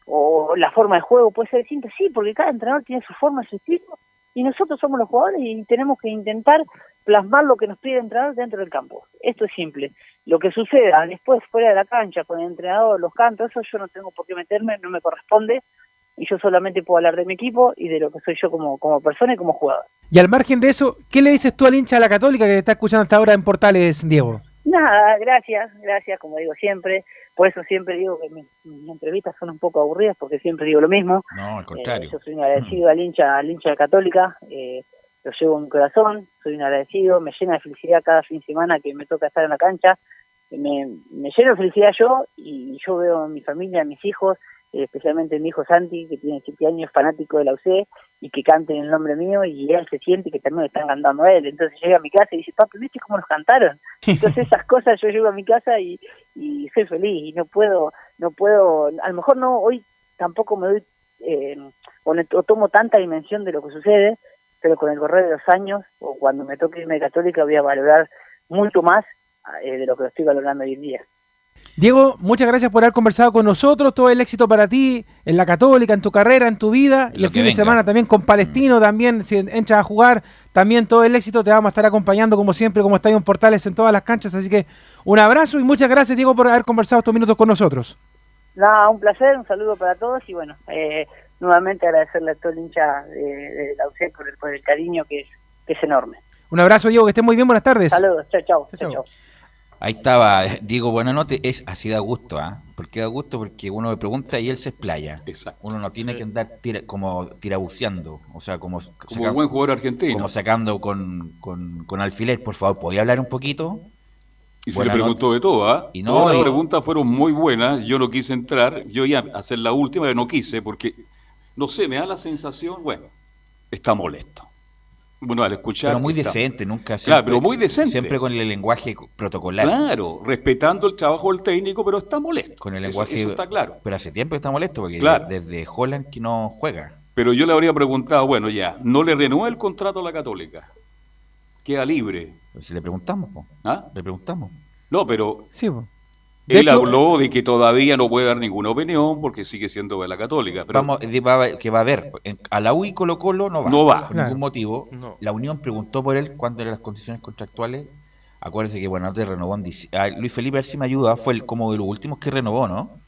o la forma de juego puede ser distinta, sí, porque cada entrenador tiene su forma, su estilo, y nosotros somos los jugadores y tenemos que intentar plasmar lo que nos pide el entrenador dentro del campo. Esto es simple lo que suceda después fuera de la cancha con el entrenador, los cantos, eso yo no tengo por qué meterme, no me corresponde y yo solamente puedo hablar de mi equipo y de lo que soy yo como, como persona y como jugador. Y al margen de eso, ¿qué le dices tú al hincha de la Católica que está escuchando hasta ahora en Portales, Diego? Nada, gracias, gracias, como digo siempre. Por eso siempre digo que mis, entrevistas son un poco aburridas porque siempre digo lo mismo. No, al contrario. Eh, yo soy agradecido al hincha, al hincha de Católica. Eh, lo llevo en mi corazón, soy un agradecido, me llena de felicidad cada fin de semana que me toca estar en la cancha me, me lleno de felicidad yo y yo veo a mi familia, a mis hijos, eh, especialmente mi hijo Santi, que tiene 7 años, fanático de la UC, y que canten el nombre mío, y él se siente que también están cantando a él. Entonces llega a mi casa y dice, papi, ¿viste cómo nos cantaron? Entonces esas cosas yo llego a mi casa y, y soy feliz, y no puedo, no puedo, a lo mejor no, hoy tampoco me doy, eh, o, tomo tanta dimensión de lo que sucede, pero con el correr de los años, o cuando me toque irme católica, voy a valorar mucho más eh, de lo que estoy valorando hoy en día. Diego, muchas gracias por haber conversado con nosotros. Todo el éxito para ti en la Católica, en tu carrera, en tu vida. y el fin de semana también con Palestino, mm. también si entras a jugar, también todo el éxito. Te vamos a estar acompañando como siempre, como Estadio Portales en todas las canchas. Así que un abrazo y muchas gracias, Diego, por haber conversado estos minutos con nosotros. Nada, un placer, un saludo para todos y bueno, eh, nuevamente agradecerle a todo el hincha de, la UCE por el, cariño que es, que es enorme. Un abrazo, Diego, que esté muy bien, buenas tardes. Saludos, chao, chao. chao. Ahí estaba Diego Buenanote, es así da gusto, ¿ah? ¿Por qué da gusto? Porque uno me pregunta y él se explaya. Exacto. Uno no tiene que andar como tirabuceando, o sea, como... Como un buen jugador argentino. Como sacando con, con, alfiler, por favor, ¿podía hablar un poquito? Y se le preguntó de todo, ¿ah? Y no, Todas las preguntas fueron muy buenas, yo no quise entrar, yo iba a hacer la última, pero no quise, porque, no sé, me da la sensación, bueno, está molesto bueno, al escuchar. Pero muy decente, nunca. Siempre, claro, pero muy decente. Siempre con el lenguaje protocolar. Claro, respetando el trabajo del técnico, pero está molesto. Con el lenguaje. Eso, está claro. Pero hace tiempo está molesto, porque desde Holland que no juega. Pero yo le habría preguntado, bueno, ya, no le renueva el contrato a la Católica. Queda libre. Si le preguntamos, po. ¿Ah? le preguntamos. No, pero Sí, po. De él hecho- habló de que todavía no puede dar ninguna opinión porque sigue siendo de la católica. Pero Vamos, va- que va a haber. en- A la U y Colo Colo no va. No va. Por Claro. ningún motivo. No. La Unión preguntó por él cuándo eran las condiciones contractuales. Acuérdense que Buenanote renovó en dic- ah, Luis Felipe, a ver si me ayuda, fue el, como de los últimos que renovó, ¿no?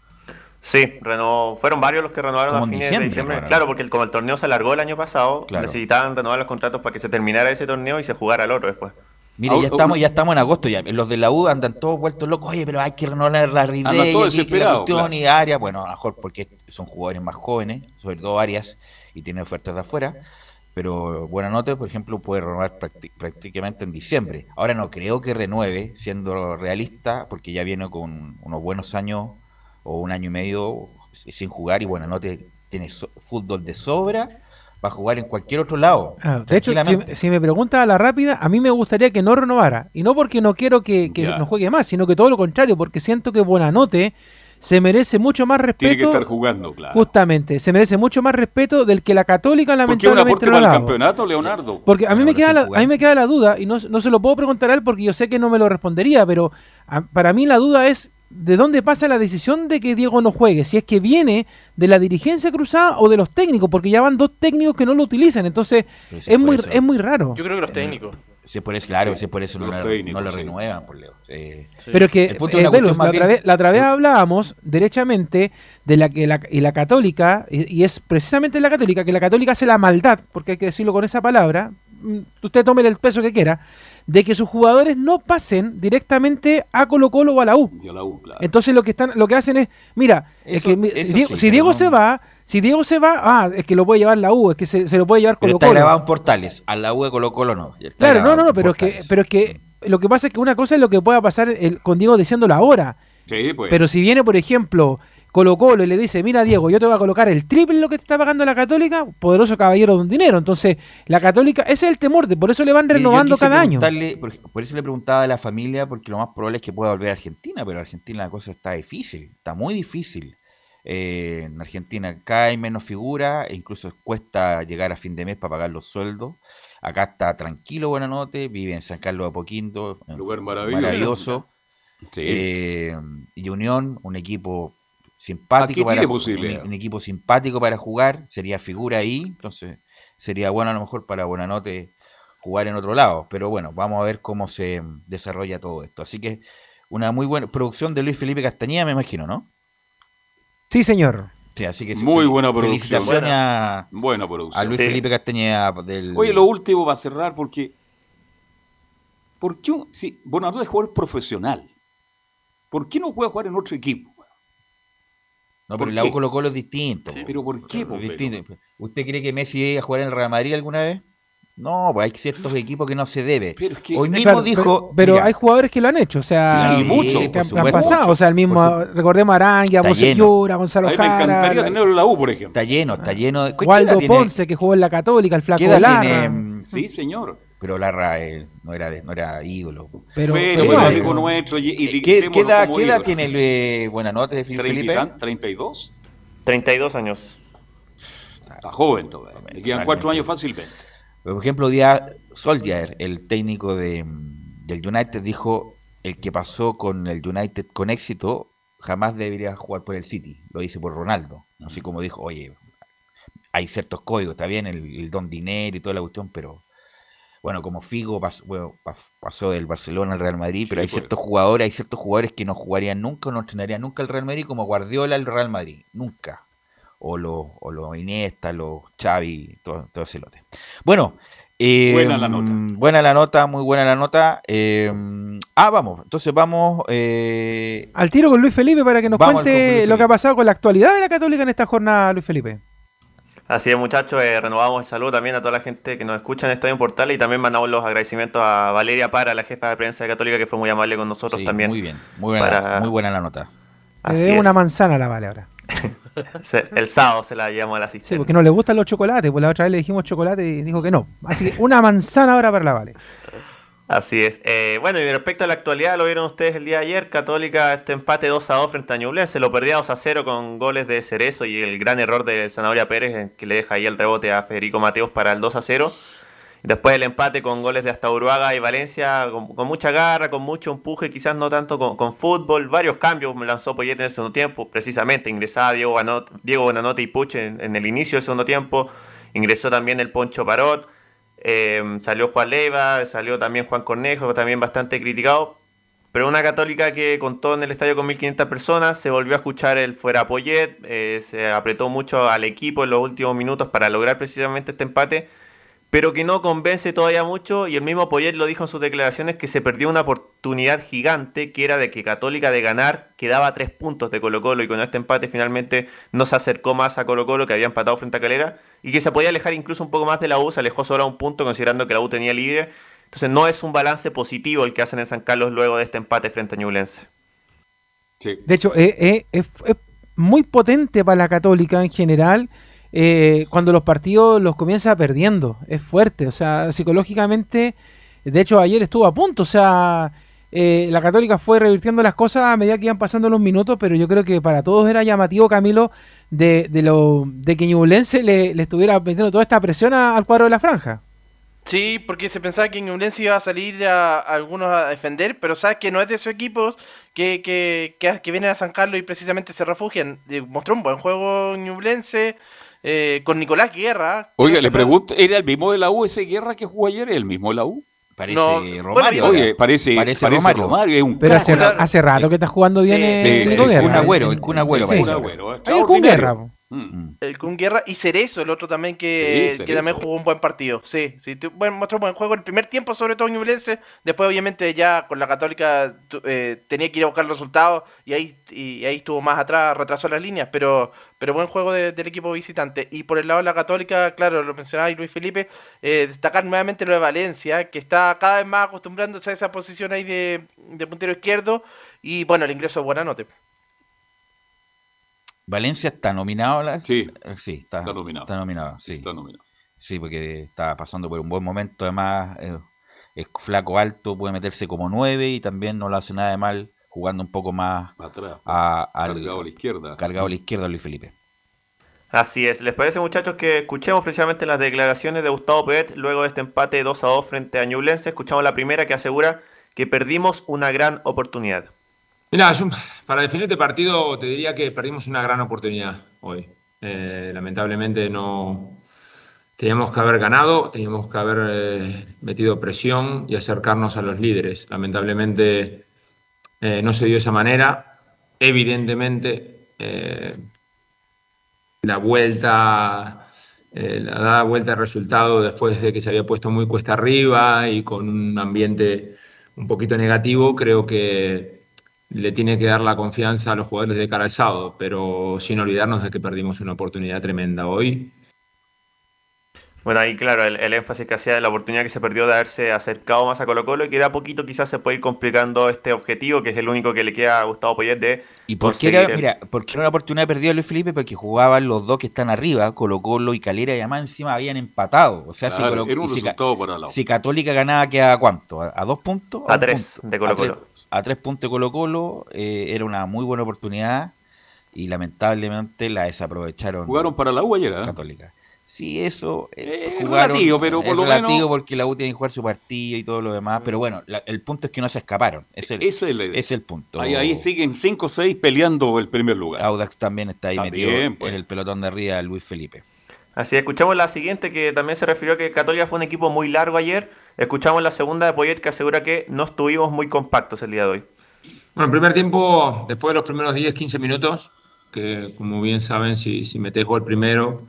Sí, renovó, fueron varios los que renovaron Como a fines diciembre de diciembre. Claro, porque el- como el torneo se alargó el año pasado, Claro. necesitaban renovar los contratos para que se terminara ese torneo y se jugara el otro después. Mire, ya estamos, ya estamos en agosto ya. Los de la U andan todos vueltos locos. Oye, pero hay que renovar la Ribey, todos desesperados, claro. y Arias. Bueno, a lo mejor porque son jugadores más jóvenes, sobre todo Arias, y tienen ofertas de afuera. Pero Buenanote, por ejemplo, puede renovar prácti- prácticamente en diciembre. Ahora no creo que renueve, siendo realista, porque ya viene con unos buenos años o un año y medio sin jugar y Buenanote tiene so- fútbol de sobra va a jugar en cualquier otro lado. Ah, de hecho, si, me pregunta a la rápida, a mí me gustaría que no renovara. Y no porque no quiero que, que no juegue más, sino que todo lo contrario, porque siento que Buenanote se merece mucho más tiene que respeto. estar jugando, claro. Justamente, se merece mucho más respeto del que la Católica ¿Por qué un lamentablemente aporte no ha para el dado. campeonato, Leonardo? Porque a mí, me queda la, a mí me queda la duda, y no, no se lo puedo preguntar a él porque yo sé que no me lo respondería, pero a- para mí la duda es de dónde pasa la decisión de que Diego no juegue, si es que viene de la dirigencia cruzada o de los técnicos, porque ya van dos técnicos que no lo utilizan, entonces si es muy, eso- es muy raro. Yo creo que los técnicos. Si es por eso, claro, si es por eso no, técnicos, no lo sí. renuevan, por Leo. Sí. Pero es que, El punto eh, la, otra vez, la otra vez hablábamos derechamente de la que la, y la católica, y, y es precisamente la católica, que la católica hace la maldad, porque hay que decirlo con esa palabra, mm, usted tome el peso que quiera, de que sus jugadores no pasen directamente a Colo Colo o a la U. Y a la U, claro. Entonces lo que están, lo que hacen es, mira, es que si, Diego, sí, si pero Diego no- se va, si Diego se va, ah, es que lo puede llevar la U, es que se, se lo puede llevar Pero Colo está Colo. grabado en portales. A la U de Colo Colo no. Claro, no, no, no, pero es que, pero es que lo que pasa es que una cosa es lo que pueda pasar el- con Diego diciéndolo ahora. Sí, pues. Pero si viene, por ejemplo, Colo Colo y le dice, mira Diego, yo te voy a colocar el triple lo que te está pagando la Católica, poderoso caballero de un dinero. Entonces, la Católica, ese es el temor, de por eso le van renovando cada año. Por, por eso le preguntaba a la familia, porque lo más probable es que pueda volver a Argentina, pero en Argentina la cosa está difícil, está muy difícil. Eh, en Argentina hay menos figuras, e incluso cuesta llegar a fin de mes para pagar los sueldos. Acá está tranquilo, Buenanote, vive en San Carlos de Apoquindo, Lugar maravilloso. maravilloso. Sí. Eh, y Unión, un equipo simpático para un, un equipo simpático para jugar, sería figura ahí, entonces sería bueno a lo mejor para Buenanote jugar en otro lado, pero bueno, vamos a ver cómo se desarrolla todo esto. Así que una muy buena producción de Luis Felipe Castañeda, me imagino, ¿no? Sí, señor. Sí, así que Muy buena producción. Felicitaciones Buena. a, Buena a producción. Luis Sí. Felipe Castañeda del Oye, lo último va a cerrar porque. ¿Por qué un, si Bonador es jugador profesional? ¿Por qué no puede jugar en otro equipo? No, ¿por pero la qué? U Colo Colo es distinto. po. ¿Pero por qué? distinto. ¿Usted cree que Messi iba a jugar en el Real Madrid alguna vez? No, pues hay ciertos equipos que no se debe. Pero es que. Hoy mismo Claro, dijo. pero, pero mira, hay jugadores que lo han hecho, o sea, Sí, mucho, que han, supuesto. han pasado, o sea, el mismo, recordemos a Arangui, a Está Bocellura, a a Gonzalo mí me encantaría Jara, tenerlo en la U, por ejemplo. Está lleno, está lleno. de- ¿Qué Waldo tiene? Ponce, que jugó en la Católica, el Flaco ¿Qué edad Lara. tiene? Sí, señor. Pero Larra eh, no, era de- no era ídolo. Pero, Pero, amigo nuestro. Y, y ¿Qué, dictémoslo qué edad, qué edad tiene el Buenanote de ¿Treinta y Felipe? tan- ¿32? 32 años. Está joven todavía. Le quedan cuatro años fácilmente. Por ejemplo, día Solskjaer, el técnico de, mm, del United, dijo el que pasó con el United con éxito jamás debería jugar por el City. Lo dice por Ronaldo. Así como dijo, oye, hay ciertos códigos, está bien, el, el don dinero y toda la cuestión, pero bueno, como Figo pasó, bueno, pas- pasó del Barcelona al Real Madrid, pero hay pues. ciertos jugadores, hay ciertos jugadores que no jugarían nunca o no entrenarían nunca el Real Madrid, como Guardiola al Real Madrid, nunca. O los o los Iniesta, los Xavi, todo, todo ese lote. Bueno, eh, Buena la nota. mm, Buena la nota, muy buena la nota. eh, ah, vamos, entonces vamos. eh, Al tiro con Luis Felipe para que nos al cuente lo que ha pasado con la actualidad de la Católica en esta jornada, Luis Felipe. Así es, muchachos, eh, renovamos el saludo también a toda la gente que nos escucha en Estadio Portal y también mandamos los agradecimientos a Valeria Para, la jefa de prensa de Católica, que fue muy amable con nosotros sí, también. Muy bien, muy buena, Para- muy buena la nota. Le Así es. una manzana a la Vale ahora. El sábado se la llevamos a la Sí, asistente. porque no le gustan los chocolates, pues la otra vez le dijimos chocolate y dijo que no. Así que una manzana ahora para la Vale. Así es. Eh, bueno, y respecto a la actualidad, lo vieron ustedes el día de ayer. Católica, este empate 2 a 2 frente a Ñublense. Lo perdía 2 a 0 con goles de Cerezo y el gran error de Zanahoria Pérez, que le deja ahí el rebote a Federico Mateos para el 2 a 0. Después el empate con goles de hasta Uruaga y Valencia, con, mucha garra, con mucho empuje, quizás no tanto con, fútbol, varios cambios me lanzó Poyet en el segundo tiempo, precisamente ingresaba Diego, Diego Bonanote y Puche en, el inicio del segundo tiempo, ingresó también el Poncho Parot, eh, salió Juan Leiva, salió también Juan Cornejo, también bastante criticado, pero una católica que contó en el estadio con 1.500 personas, se volvió a escuchar el fuera Poyet, eh, se apretó mucho al equipo en los últimos minutos para lograr precisamente este empate pero que no convence todavía mucho y el mismo Poyet lo dijo en sus declaraciones que se perdió una oportunidad gigante que era de que Católica de ganar quedaba tres puntos de Colo Colo y con este empate finalmente no se acercó más a Colo Colo que había empatado frente a Calera y que se podía alejar incluso un poco más de la U, se alejó solo a un punto considerando que la U tenía libre. Entonces no es un balance positivo el que hacen en San Carlos luego de este empate frente a Ñublense. De hecho, eh, eh, es muy potente para la Católica en general eh, cuando los partidos los comienza perdiendo. Es fuerte, o sea, psicológicamente, de hecho ayer estuvo a punto, o sea, eh, la Católica fue revirtiendo las cosas a medida que iban pasando los minutos, pero yo creo que para todos era llamativo, Camilo, de, de, lo, de que Ñublense le, le estuviera metiendo toda esta presión al cuadro de la franja. Sí, porque se pensaba que Ñublense iba a salir a, algunos a defender, pero sabes que no es de esos equipos que, que, que, vienen a San Carlos y precisamente se refugian. Mostró un buen juego Ñublense, eh, con Nicolás Guerra. Oiga, le pregunto, ¿era el mismo de la U ese Guerra que jugó ayer? ¿El mismo de la U? Parece Romario. Oye, parece, parece, Romario. es un Pero hace, hace, rato que está jugando bien el, Nico Guerra. El Agüero, el Kun Agüero. Sí, el Kun Guerra. Mm. El Kun Guerra y Cerezo, el otro también que, que también jugó un buen partido. Sí, sí, bueno, mostró buen juego. El primer tiempo, sobre todo en Ñublense. Después, obviamente, ya con la Católica eh, tenía que ir a buscar resultados y ahí, y ahí estuvo más atrás, retrasó las líneas. Pero, pero buen juego del equipo visitante. Y por el lado de la Católica, claro, lo mencionaba Luis Felipe, eh, destacar nuevamente lo de Valencia, que está cada vez más acostumbrándose a esa posición ahí de, de puntero izquierdo. Y bueno, el ingreso de Buenanote. Valencia está nominado. La... Sí, sí está, nominado. Está nominado, sí. Está nominado. Sí, porque está pasando por un buen momento. Además, eh, es flaco alto, puede meterse como nueve y también no lo hace nada de mal jugando un poco más atrás. A, cargado a la izquierda. Cargado a la izquierda, Luis Felipe. Así es. ¿Les parece, muchachos, que escuchemos precisamente las declaraciones de Gustavo Pet luego de este empate 2 a 2 frente a Ñublense? Escuchamos la primera que asegura que perdimos una gran oportunidad. Mira, para definir este partido te diría que perdimos una gran oportunidad hoy. Eh, lamentablemente no teníamos que haber ganado, teníamos que haber eh, metido presión y acercarnos a los líderes. Lamentablemente eh, no se dio de esa manera. Evidentemente la vuelta, la dada vuelta de resultado después de que se había puesto muy cuesta arriba y con un ambiente un poquito negativo, creo que le tiene que dar la confianza a los jugadores de cara al sábado, pero sin olvidarnos de que perdimos una oportunidad tremenda hoy. Bueno, ahí claro, el, énfasis que hacía de la oportunidad que se perdió de haberse acercado más a Colo Colo y que de a poquito quizás se puede ir complicando este objetivo, que es el único que le queda a Gustavo Poyet de... ¿Y por qué, era, mira, por qué era una oportunidad perdida Luis Felipe? Porque jugaban los dos que están arriba, Colo Colo y Calera, y además encima habían empatado. O sea, si, si, Católica ganaba, ¿queda cuánto? ¿A, dos puntos? A, tres de Colo Colo a tres puntos Colo Colo, eh, era una muy buena oportunidad y lamentablemente la desaprovecharon. Jugaron para la U ayer, ¿eh? Católica. Sí, eso. Eh, jugaron, relativo, pero por lo relativo porque la U tiene que jugar su partido y todo lo demás. Pero bueno, el punto es que no se escaparon. Es el, es el, punto. Ahí, siguen 5 o 6 peleando el primer lugar. Audax también está ahí metido pues. en el pelotón de arriba, Luis Felipe. Así, escuchamos la siguiente que también se refirió a que Católica fue un equipo muy largo ayer Escuchamos la segunda de Poyet que asegura que no estuvimos muy compactos el día de hoy. Bueno, el primer tiempo, después de los primeros 10-15 minutos, que como bien saben, si, si metes gol primero,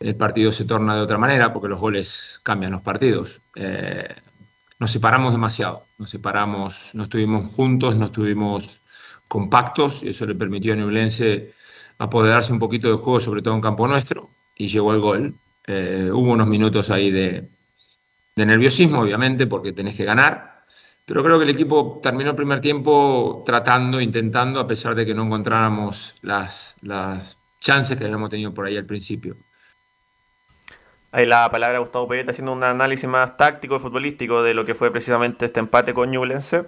el partido se torna de otra manera porque los goles cambian los partidos. Eh, nos separamos demasiado, nos separamos, no estuvimos juntos, no estuvimos compactos y eso le permitió a Nublense apoderarse un poquito del juego, sobre todo en campo nuestro, y llegó el gol. Eh, hubo unos minutos ahí de, de nerviosismo, obviamente, porque tenés que ganar. Pero creo que el equipo terminó el primer tiempo tratando, intentando, a pesar de que no encontráramos las, las chances que habíamos tenido por ahí al principio. Ahí la palabra Gustavo Pérez haciendo un análisis más táctico y futbolístico de lo que fue precisamente este empate con Ñublense.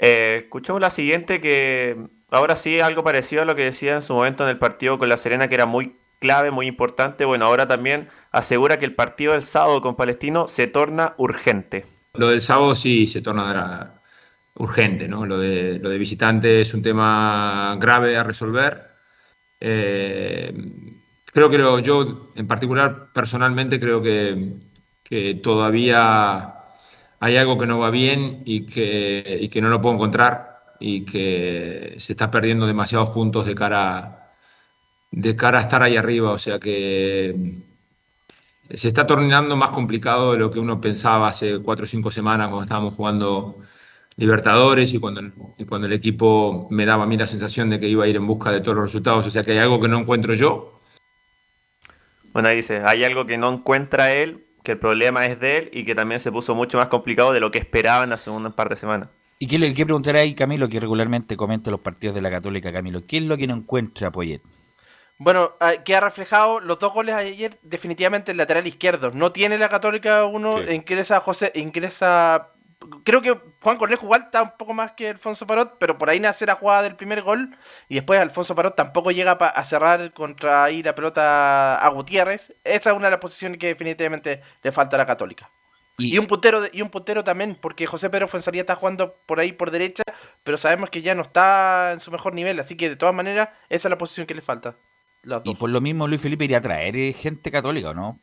Eh, escuchemos la siguiente que ahora sí algo parecido a lo que decía en su momento en el partido con La Serena, que era muy clave, muy importante. Bueno, ahora también asegura que el partido del sábado con Palestino se torna urgente. Lo del sábado sí se torna urgente, ¿no? Lo de, lo de visitante es un tema grave a resolver. Eh, creo que yo, en particular, personalmente, creo que, que, todavía hay algo que no va bien y que, y que no lo puedo encontrar y que se está perdiendo demasiados puntos de cara, de cara a estar ahí arriba. O sea que se está tornando más complicado de lo que uno pensaba hace cuatro o cinco semanas cuando estábamos jugando Libertadores y cuando, y cuando el equipo me daba a mí la sensación de que iba a ir en busca de todos los resultados. O sea que hay algo que no encuentro yo. Bueno, ahí dice, hay algo que no encuentra él, que el problema es de él y que también se puso mucho más complicado de lo que esperaban hace un par de semanas. ¿Y qué le quiero preguntar ahí, Camilo, que regularmente comenta los partidos de la Católica, Camilo? ¿Qué es lo que no encuentra Poyet? Bueno, ah, que ha reflejado los dos goles ayer definitivamente el lateral izquierdo. No tiene la Católica uno, ingresa José, ingresa creo que Juan Cornejo igual está un poco más que Alfonso Parot, pero por ahí nace la jugada del primer gol y después Alfonso Parot tampoco llega a cerrar contra ahí la pelota a Gutiérrez. Esa es una de las posiciones que definitivamente le falta a la Católica. Y, un puntero y un puntero también, porque José Pedro Fuensalía está jugando por ahí por derecha, pero sabemos que ya no está en su mejor nivel, así que de todas maneras esa es la posición que le falta. Y por lo mismo Luis Felipe iría a traer eh, gente católica, ¿no?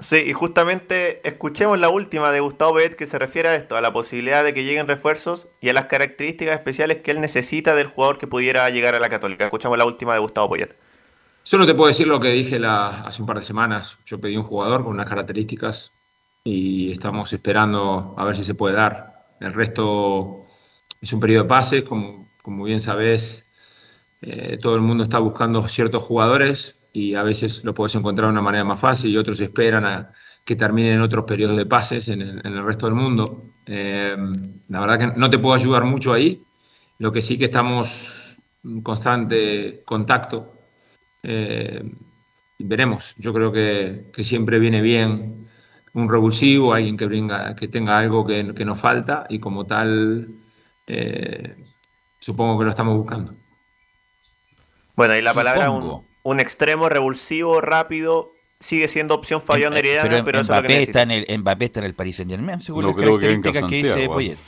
Sí, y justamente escuchemos la última de Gustavo Pérez que se refiere a esto, a la posibilidad de que lleguen refuerzos y a las características especiales que él necesita del jugador que pudiera llegar a la Católica. Escuchamos la última de Gustavo Poyet. Solo te puedo decir lo que dije hace un par de semanas. Yo pedí un jugador con unas características y estamos esperando a ver si se puede dar. El resto es un periodo de pases, como, como bien sabes, eh, todo el mundo está buscando ciertos jugadores y a veces lo puedes encontrar de una manera más fácil y otros esperan a que terminen otros periodos de pases en el, resto del mundo. Eh, la verdad que no te puedo ayudar mucho ahí, lo que sí que estamos en constante contacto. Eh, veremos, yo creo que, siempre viene bien un revulsivo, alguien que, que tenga algo que, nos falta y como tal eh, supongo que lo estamos buscando. Bueno, y la palabra un, un extremo revulsivo, rápido, sigue siendo opción Fabián de Heredana, pero, pero Mbappé, está en el, Mbappé está en el Paris Saint Germain, según las características que, dice Poyet.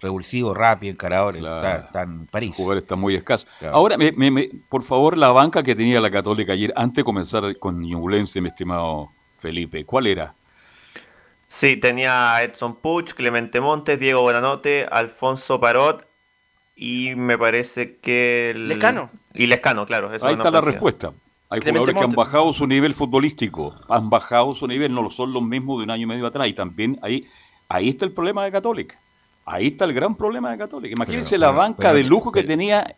Revulsivo, rápido, encarador, está, en París. El jugador está muy escaso. Ahora, por favor, la banca que tenía la Católica ayer, antes de comenzar con Ñublense, mi estimado Felipe, ¿cuál era? Sí, tenía Edson Puch, Clemente Montes, Diego Buenanote, Alfonso Parot y me parece que... El... Lescano. Y Lescano, claro. Ahí está la respuesta. Hay jugadores que han bajado su nivel futbolístico, han bajado su nivel, no lo son los mismos de un año y medio atrás. Y también ahí, ahí está el problema de Católica. Ahí está el gran problema de Católica. Imagínense la banca de lujo que tenía,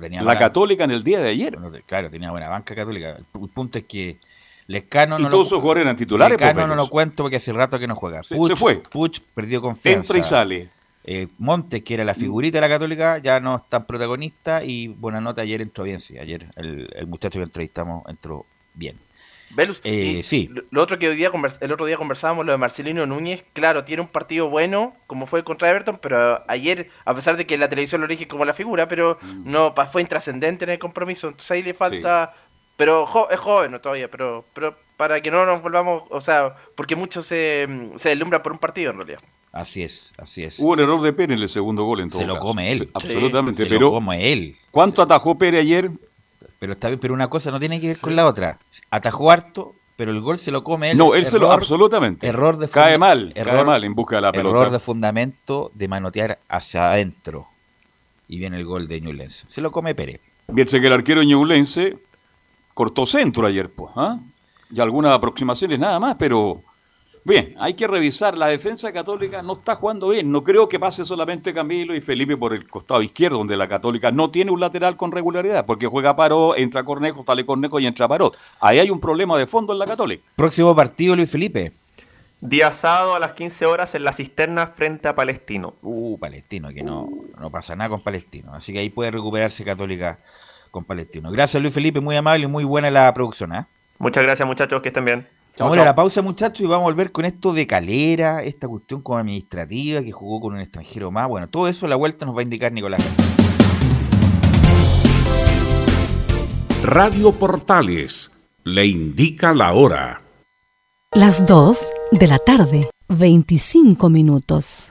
la Católica en el día de ayer. claro, tenía buena banca Católica. El punto es que Lescano no todos esos jugadores eran titulares. Lescano pues, no lo cuento porque hace rato que no juega. se fue. Puch perdió confianza. Entra y sale. Eh, Montes, que era la figurita de la Católica, ya no está protagonista y buena nota ayer entró bien, sí, ayer el, muchacho que entrevistamos entró bien. Velus, eh, sí. Lo otro que hoy día el otro día conversábamos, lo de Marcelino Núñez, claro, tiene un partido bueno, como fue contra Everton, pero ayer, a pesar de que la televisión lo elige como la figura, pero mm. no fue intrascendente en el compromiso, entonces ahí le falta... Pero es joven todavía, pero, pero para que no nos volvamos, o sea, porque mucho se, se deslumbra por un partido en realidad. Así es, así es. Hubo un error de Pérez en el segundo gol en todo Se lo come él. absolutamente, se pero lo come él. ¿Cuánto atajó Pérez ayer? Pero está bien, pero una cosa no tiene que ver con la otra. Atajó harto, pero el gol se lo come él. No, él se lo absolutamente. Error de cae mal, error, cae mal en busca de la pelota. Error de fundamento de manotear hacia adentro. Y viene el gol de Ñublense. Se lo come Pérez. Bien, sé que el arquero Ñublense cortó centro ayer, pues, ¿ah? Y algunas aproximaciones nada más, pero Bien, hay que revisar. La defensa católica no está jugando bien. No creo que pase solamente Camilo y Felipe por el costado izquierdo, donde la católica no tiene un lateral con regularidad, porque juega Paró, entra Cornejo, sale Cornejo y entra Paró. Ahí hay un problema de fondo en la católica. Próximo partido, Luis Felipe. Día sábado a las 15 horas en la cisterna frente a Palestino. Uh, Palestino, que no, no pasa nada con Palestino. Así que ahí puede recuperarse Católica con Palestino. Gracias, Luis Felipe. Muy amable y muy buena la producción. ¿eh? Muchas gracias, muchachos. Que estén bien. Vamos a la pausa, muchachos, y vamos a volver con esto de Calera, esta cuestión como administrativa que jugó con un extranjero más. Bueno, todo eso a la vuelta nos va a indicar Nicolás. Radio Portales le indica la hora. Las 2 de la tarde, 25 minutos.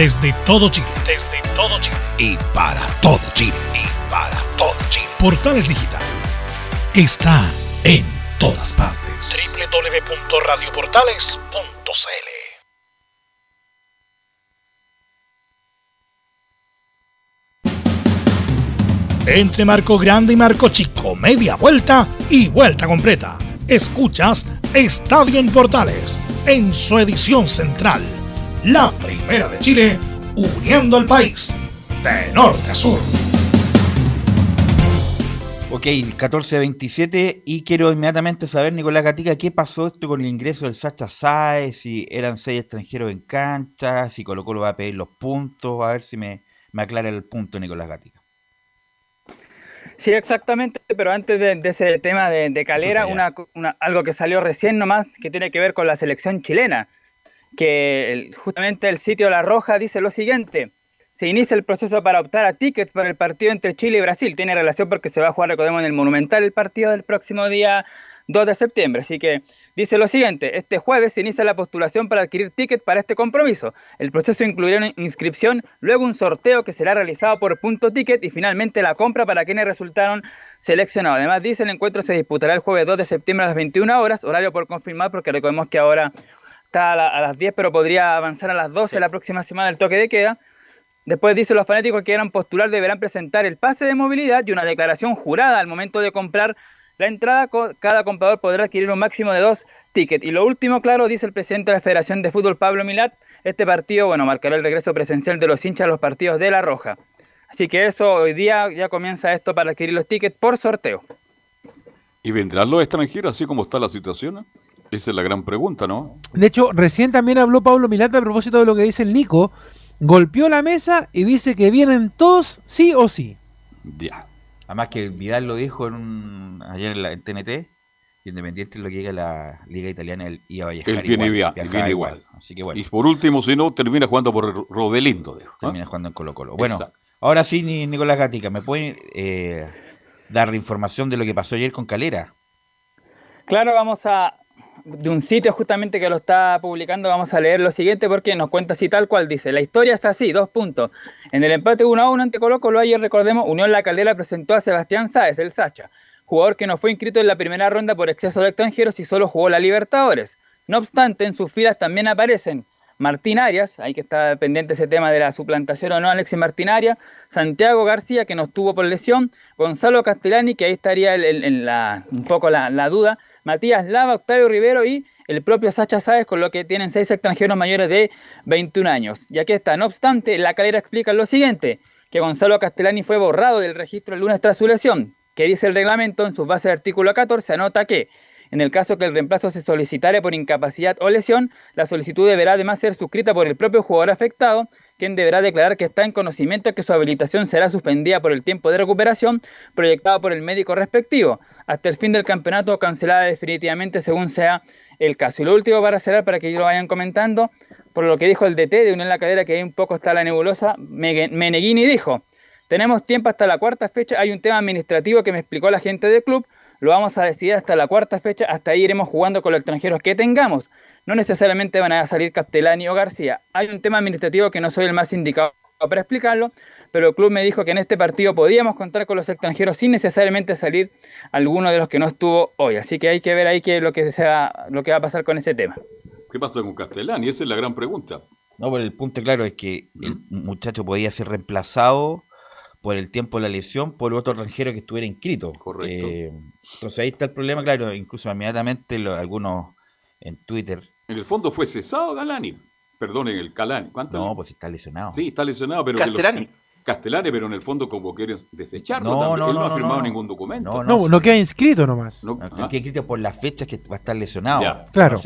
Desde todo Chile. Desde todo Chile. Y para todo Chile. Y para todo Chile. Portales Digital está en todas partes. www.radioportales.cl Entre marco grande y marco chico, media vuelta y vuelta completa. Escuchas Estadio en Portales en su edición central. La primera de Chile, uniendo al país de norte a sur. Ok, 14-27 y quiero inmediatamente saber, Nicolás Gatica, ¿qué pasó esto con el ingreso del Sacha Saez? Si eran seis extranjeros en cancha, si Colo Colo va a pedir los puntos, a ver si me, me aclara el punto, Nicolás Gatica. Sí, exactamente, pero antes de, de ese tema de, de Calera, una, una- algo que salió recién nomás que tiene que ver con la selección chilena, que justamente el sitio La Roja dice lo siguiente, se inicia el proceso para optar a tickets para el partido entre Chile y Brasil, tiene relación porque se va a jugar, recordemos, en el Monumental el partido del próximo día 2 de septiembre, así que dice lo siguiente, este jueves se inicia la postulación para adquirir tickets para este compromiso, el proceso incluirá una inscripción, luego un sorteo que será realizado por punto ticket y finalmente la compra para quienes resultaron seleccionados. Además dice el encuentro se disputará el jueves 2 de septiembre a las 21 horas, horario por confirmar porque recordemos que ahora está a, la- a las 10 pero podría avanzar a las 12 la próxima semana el toque de queda. Después dice los fanáticos que quieran postular deberán presentar el pase de movilidad y una declaración jurada al momento de comprar la entrada. Cada comprador podrá adquirir un máximo de dos tickets. Y lo último, claro, dice el presidente de la Federación de Fútbol, Pablo Milat, este partido, bueno, marcará el regreso presencial de los hinchas a los partidos de La Roja. Así que eso, hoy día ya comienza esto para adquirir los tickets por sorteo. ¿Y vendrán los extranjeros así como está la situación? Esa es la gran pregunta, ¿no? De hecho, recién también habló Pablo Milata a propósito de lo que dice el Nico. Golpeó la mesa y dice que vienen todos sí o sí. Ya. Además que Vidal lo dijo en un- ayer en, la, en TNT, que independiente de lo que diga la Liga Italiana, él iba a viajar Él viene, igual, via- él viajaba viene igual. Así que bueno, Y por último, si no, termina jugando por Rodelindo. dijo, ¿ah? termina jugando en Colo Colo. Bueno, Exacto. ahora sí, Ni- Nicolás Gatica, ¿me puede eh, dar información de lo que pasó ayer con Calera? Claro, vamos a, de un sitio justamente que lo está publicando, vamos a leer lo siguiente porque nos cuenta así tal cual dice. La historia es así, dos puntos. En el empate 1 a 1 ante Colo Colo ayer, recordemos, Unión La Calera presentó a Sebastián Sáez, el Sacha, jugador que no fue inscrito en la primera ronda por exceso de extranjeros y solo jugó la Libertadores. No obstante, en sus filas también aparecen Martín Arias, ahí que está pendiente ese tema de la suplantación o no, Alexis Martín Arias, Santiago García, que no estuvo por lesión, Gonzalo Castellani, que ahí estaría el- la, un poco la duda, Matías Lava, Octavio Rivero y el propio Sacha Sáez, con lo que tienen seis extranjeros mayores de 21 años. Y aquí está, no obstante, la calera explica lo siguiente, que Gonzalo Castellani fue borrado del registro el lunes tras su lesión, que dice el reglamento en sus bases de artículo 14, anota que en el caso que el reemplazo se solicitare por incapacidad o lesión, la solicitud deberá además ser suscrita por el propio jugador afectado, quien deberá declarar que está en conocimiento que su habilitación será suspendida por el tiempo de recuperación proyectado por el médico respectivo, hasta el fin del campeonato o cancelada definitivamente según sea el caso. Y lo último para cerrar, para que ellos lo vayan comentando, por lo que dijo el DT de Unión La Cadera, que ahí un poco está la nebulosa, Meneghini dijo, tenemos tiempo hasta la cuarta fecha, hay un tema administrativo que me explicó la gente del club, lo vamos a decidir hasta la cuarta fecha, hasta ahí iremos jugando con los extranjeros que tengamos. No necesariamente van a salir Castellani o García. Hay un tema administrativo que no soy el más indicado para explicarlo, pero el club me dijo que en este partido podíamos contar con los extranjeros sin necesariamente salir alguno de los que no estuvo hoy. Así que hay que ver ahí qué es lo que, se va, lo que va a pasar con ese tema. ¿Qué pasa con Castellani? Esa es la gran pregunta. No, pero el punto claro es que el muchacho podía ser reemplazado por el tiempo de la lesión por otro extranjero que estuviera inscrito. Correcto. Eh, entonces ahí está el problema, claro, incluso inmediatamente lo- algunos en Twitter. En el fondo fue cesado Galani. Perdonen, el Calani. ¿Cuánto? No, pues está lesionado. Sí, está lesionado, pero... Castellani. Castellani, pero en el fondo como quieren desecharlo. No, también. no, Él no, no, ha firmado no. ningún documento. No, No, no queda inscrito nomás. No, No, ah, que escrito por las fechas que va a estar lesionado. Ya. Claro.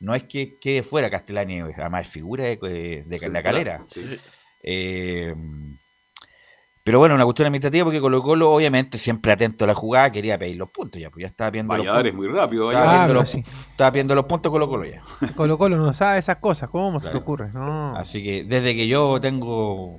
No, es que quede fuera Castellani, además es figura de, de- de sí, la claro, calera. sí. Eh, pero bueno, una cuestión administrativa porque Colo Colo, obviamente, siempre atento a la jugada, quería pedir los puntos ya, pues ya estaba viendo los Valladares puntos. muy rápido. Estaba, Valladares. viendo los, sí. estaba viendo los puntos Colo Colo ya. Colo Colo no sabe esas cosas. ¿Cómo se te ocurre? No. Así que desde que yo tengo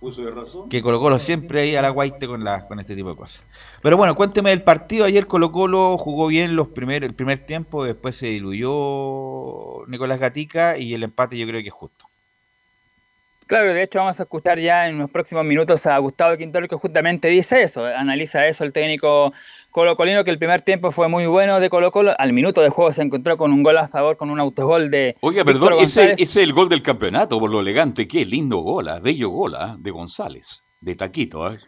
Uso de razón. que Colo Colo siempre ahí a la guaite con, la, con este tipo de cosas. Pero bueno, cuénteme del partido. Ayer Colo Colo jugó bien los primer, el primer tiempo, después se diluyó Nicolás Gatica y el empate yo creo que es justo. Claro, de hecho vamos a escuchar ya en los próximos minutos a Gustavo Quintero que justamente dice eso, analiza eso el técnico colocolino que el primer tiempo fue muy bueno de Colo Colo, al minuto de juego se encontró con un gol a favor, con un autogol de Oiga, Víctor perdón, ese, es el gol del campeonato, por lo elegante. Qué lindo gol, ah, bello gol ah, de González, de Taquito. ah.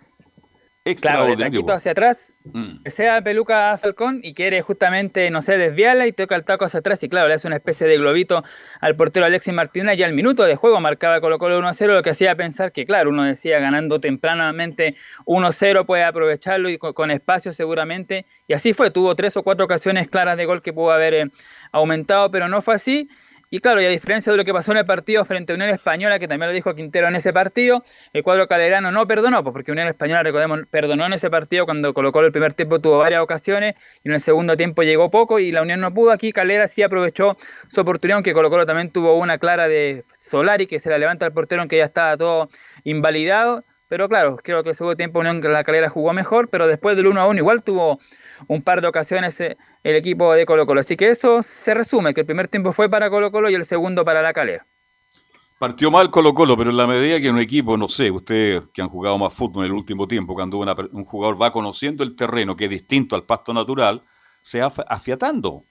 Claro, de taquito hacia atrás, Mm. que sea peluca Falcón y quiere justamente, no sé, desviarla y toca el taco hacia atrás y claro, le hace una especie de globito al portero Alexis Martínez y al minuto de juego marcaba Colo Colo 1-0, lo que hacía pensar que claro, uno decía ganando tempranamente 1-0 puede aprovecharlo y con, con espacio seguramente y así fue, tuvo tres o cuatro ocasiones claras de gol que pudo haber eh, aumentado, pero no fue así. Y claro, y a diferencia de lo que pasó en el partido frente a Unión Española, que también lo dijo Quintero en ese partido, el cuadro calerano no perdonó, pues porque Unión Española, recordemos, perdonó en ese partido cuando colocó el primer tiempo, tuvo varias ocasiones, y en el segundo tiempo llegó poco, y la Unión no pudo. Aquí Calera sí aprovechó su oportunidad, aunque Colo Colo también tuvo una clara de Solari, que se la levanta al portero, aunque ya estaba todo invalidado. Pero claro, creo que el segundo tiempo Unión la Calera jugó mejor, pero después del 1 a 1 igual tuvo un par de ocasiones eh, el equipo de Colo Colo. Así que eso se resume, que el primer tiempo fue para Colo Colo y el segundo para la Calera. Partió mal Colo Colo, pero en la medida que un equipo, no sé, ustedes que han jugado más fútbol en el último tiempo, cuando un jugador va conociendo el terreno, que es distinto al pasto natural, se va afi- afiatando.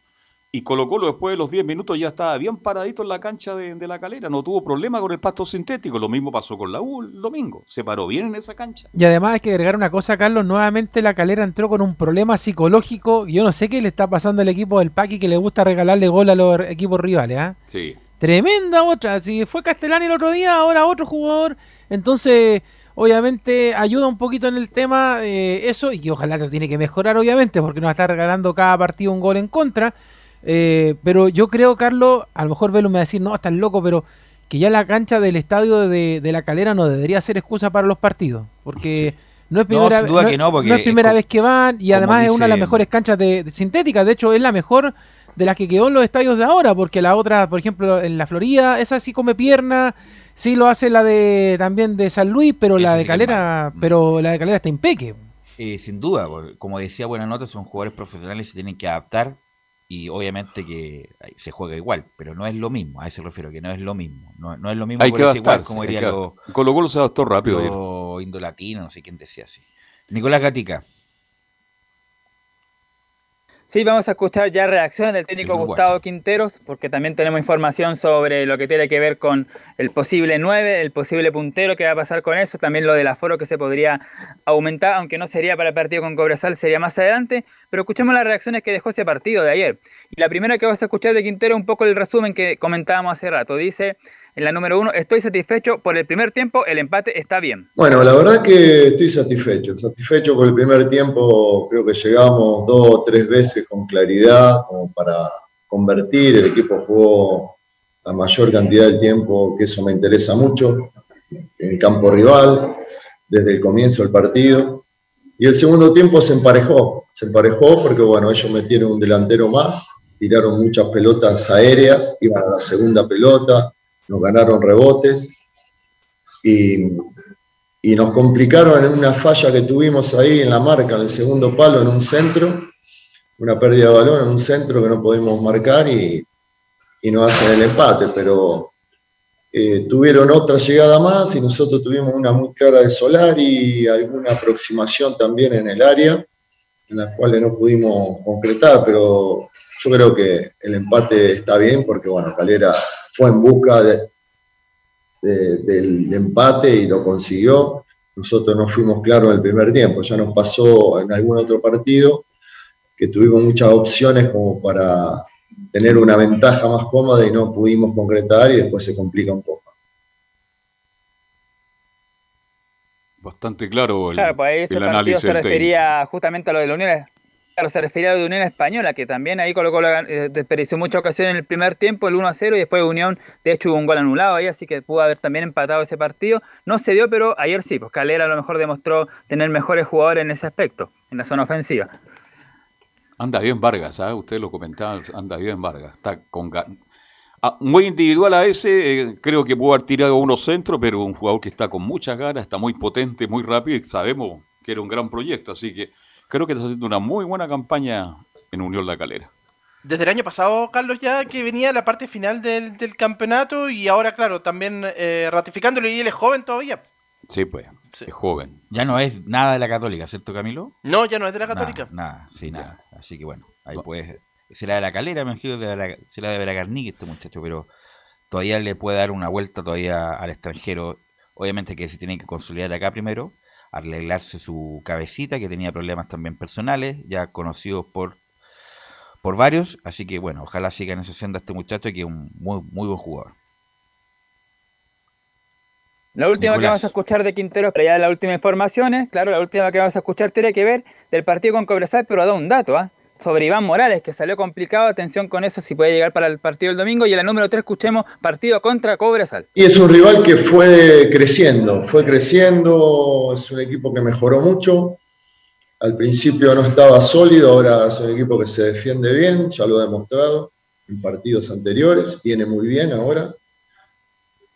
Y Colo Colo después de los 10 minutos ya estaba bien paradito en la cancha de, de la calera, no tuvo problema con el pasto sintético. Lo mismo pasó con la U el domingo, se paró bien en esa cancha. Y además hay que agregar una cosa, Carlos. Nuevamente la calera entró con un problema psicológico. Yo no sé qué le está pasando al equipo del Paqui que le gusta regalarle gol a los equipos rivales. ¿ah? Sí. Tremenda otra. Si fue Castellani el otro día, ahora otro jugador. Entonces, obviamente, ayuda un poquito en el tema eh, eso. Y ojalá lo tiene que mejorar, obviamente, porque nos está regalando cada partido un gol en contra. Eh, pero yo creo, Carlos, a lo mejor Velo me va a decir, no, estás loco, pero que ya la cancha del estadio de, de la calera no debería ser excusa para los partidos. Porque no es primera, no que es- no, porque no es primera vez que van y además es una de las mejores canchas de, de sintéticas. De hecho, es la mejor de las que quedó en los estadios de ahora, porque la otra, por ejemplo, en la Florida, esa sí come pierna, sí lo hace la de también de San Luis, pero la de que Calera, pero la de Calera está impeque. Eh, sin duda, como decía Buena Nota, son jugadores profesionales y se tienen que adaptar y obviamente que se juega igual, pero no es lo mismo, a eso refiero, que no es lo mismo, no, no es lo mismo Hay por que ese igual, como diría que- lo, Colo Colo se adaptó rápido lo indolatino, no sé quién decía así. Nicolás Gatica, Sí, vamos a escuchar ya reacciones del técnico Gustavo Quinteros, porque también tenemos información sobre lo que tiene que ver con el posible 9, el posible puntero, qué va a pasar con eso, también lo del aforo que se podría aumentar, aunque no sería para el partido con Cobresal, sería más adelante, pero escuchemos las reacciones que dejó ese partido de ayer. Y la primera que vas a escuchar de Quintero, un poco el resumen que comentábamos hace rato, dice en la número uno, estoy satisfecho por el primer tiempo, el empate está bien. Bueno, la verdad que estoy satisfecho, satisfecho por el primer tiempo, creo que llegamos dos o tres veces con claridad como para convertir, el equipo jugó la mayor cantidad del tiempo, que eso me interesa mucho, en el campo rival, desde el comienzo del partido. Y el segundo tiempo se emparejó, se emparejó porque bueno, ellos metieron un delantero más, tiraron muchas pelotas aéreas, iban a la segunda pelota, nos ganaron rebotes y, y nos complicaron en una falla que tuvimos ahí en la marca, en el segundo palo, en un centro, una pérdida de balón en un centro que no podemos marcar y, y nos hacen el empate, pero eh, tuvieron otra llegada más y nosotros tuvimos una muy clara de Solar y alguna aproximación también en el área, en las cuales no pudimos concretar, pero yo creo que el empate está bien porque, bueno, Calera fue en busca de, de- del empate y lo consiguió. Nosotros no fuimos claros en el primer tiempo, ya nos pasó en algún otro partido que tuvimos muchas opciones como para tener una ventaja más cómoda y no pudimos concretar y después se complica un poco. Bastante claro el, Claro, pues ahí ese el partido análisis se del refería justamente a lo de la Unión. Claro, se refería a de Unión Española, que también ahí colocó eh, desperdició muchas ocasiones en el primer tiempo, el 1 a 0, y después Unión, de hecho, hubo un gol anulado ahí, así que pudo haber también empatado ese partido. No se dio, pero ayer sí, pues Calera a lo mejor demostró tener mejores jugadores en ese aspecto, en la zona ofensiva. Anda bien Vargas, ¿ah? usted lo comentaba, anda bien Vargas. Está con Ah, muy individual a ese, eh, creo que pudo haber tirado unos centros, pero un jugador que está con muchas ganas, está muy potente, muy rápido y sabemos que era un gran proyecto, así que creo que está haciendo una muy buena campaña en Unión La Calera. Desde el año pasado, Carlos, ya que venía la parte final del, del campeonato y ahora, claro, también eh, ratificándolo y él es joven todavía. Sí, pues, es joven. Ya no es nada de la Católica, ¿cierto, Camilo? No, ya no es de la Católica. Nada, nada, sí, nada. Así que bueno, ahí puedes. Será de la calera, me imagino, de la, será de Veragarnique este muchacho, pero todavía le puede dar una vuelta todavía al extranjero. Obviamente que se tiene que consolidar acá primero, arreglarse su cabecita, que tenía problemas también personales, ya conocidos por, por varios. Así que bueno, ojalá siga en esa senda este muchacho, que es un muy, muy buen jugador. La última que vamos a escuchar de Quintero, pero ya las últimas informaciones, claro, la última que vamos a escuchar tiene que ver del partido con Cobresal, pero da un dato, ¿ah? Sobre Iván Morales, que salió complicado, atención con eso, si puede llegar para el partido del domingo. Y en la número 3 escuchemos partido contra Cobresal. Y es un rival que fue creciendo, fue creciendo, es un equipo que mejoró mucho. Al principio no estaba sólido, ahora es un equipo que se defiende bien, ya lo ha demostrado en partidos anteriores, viene muy bien ahora.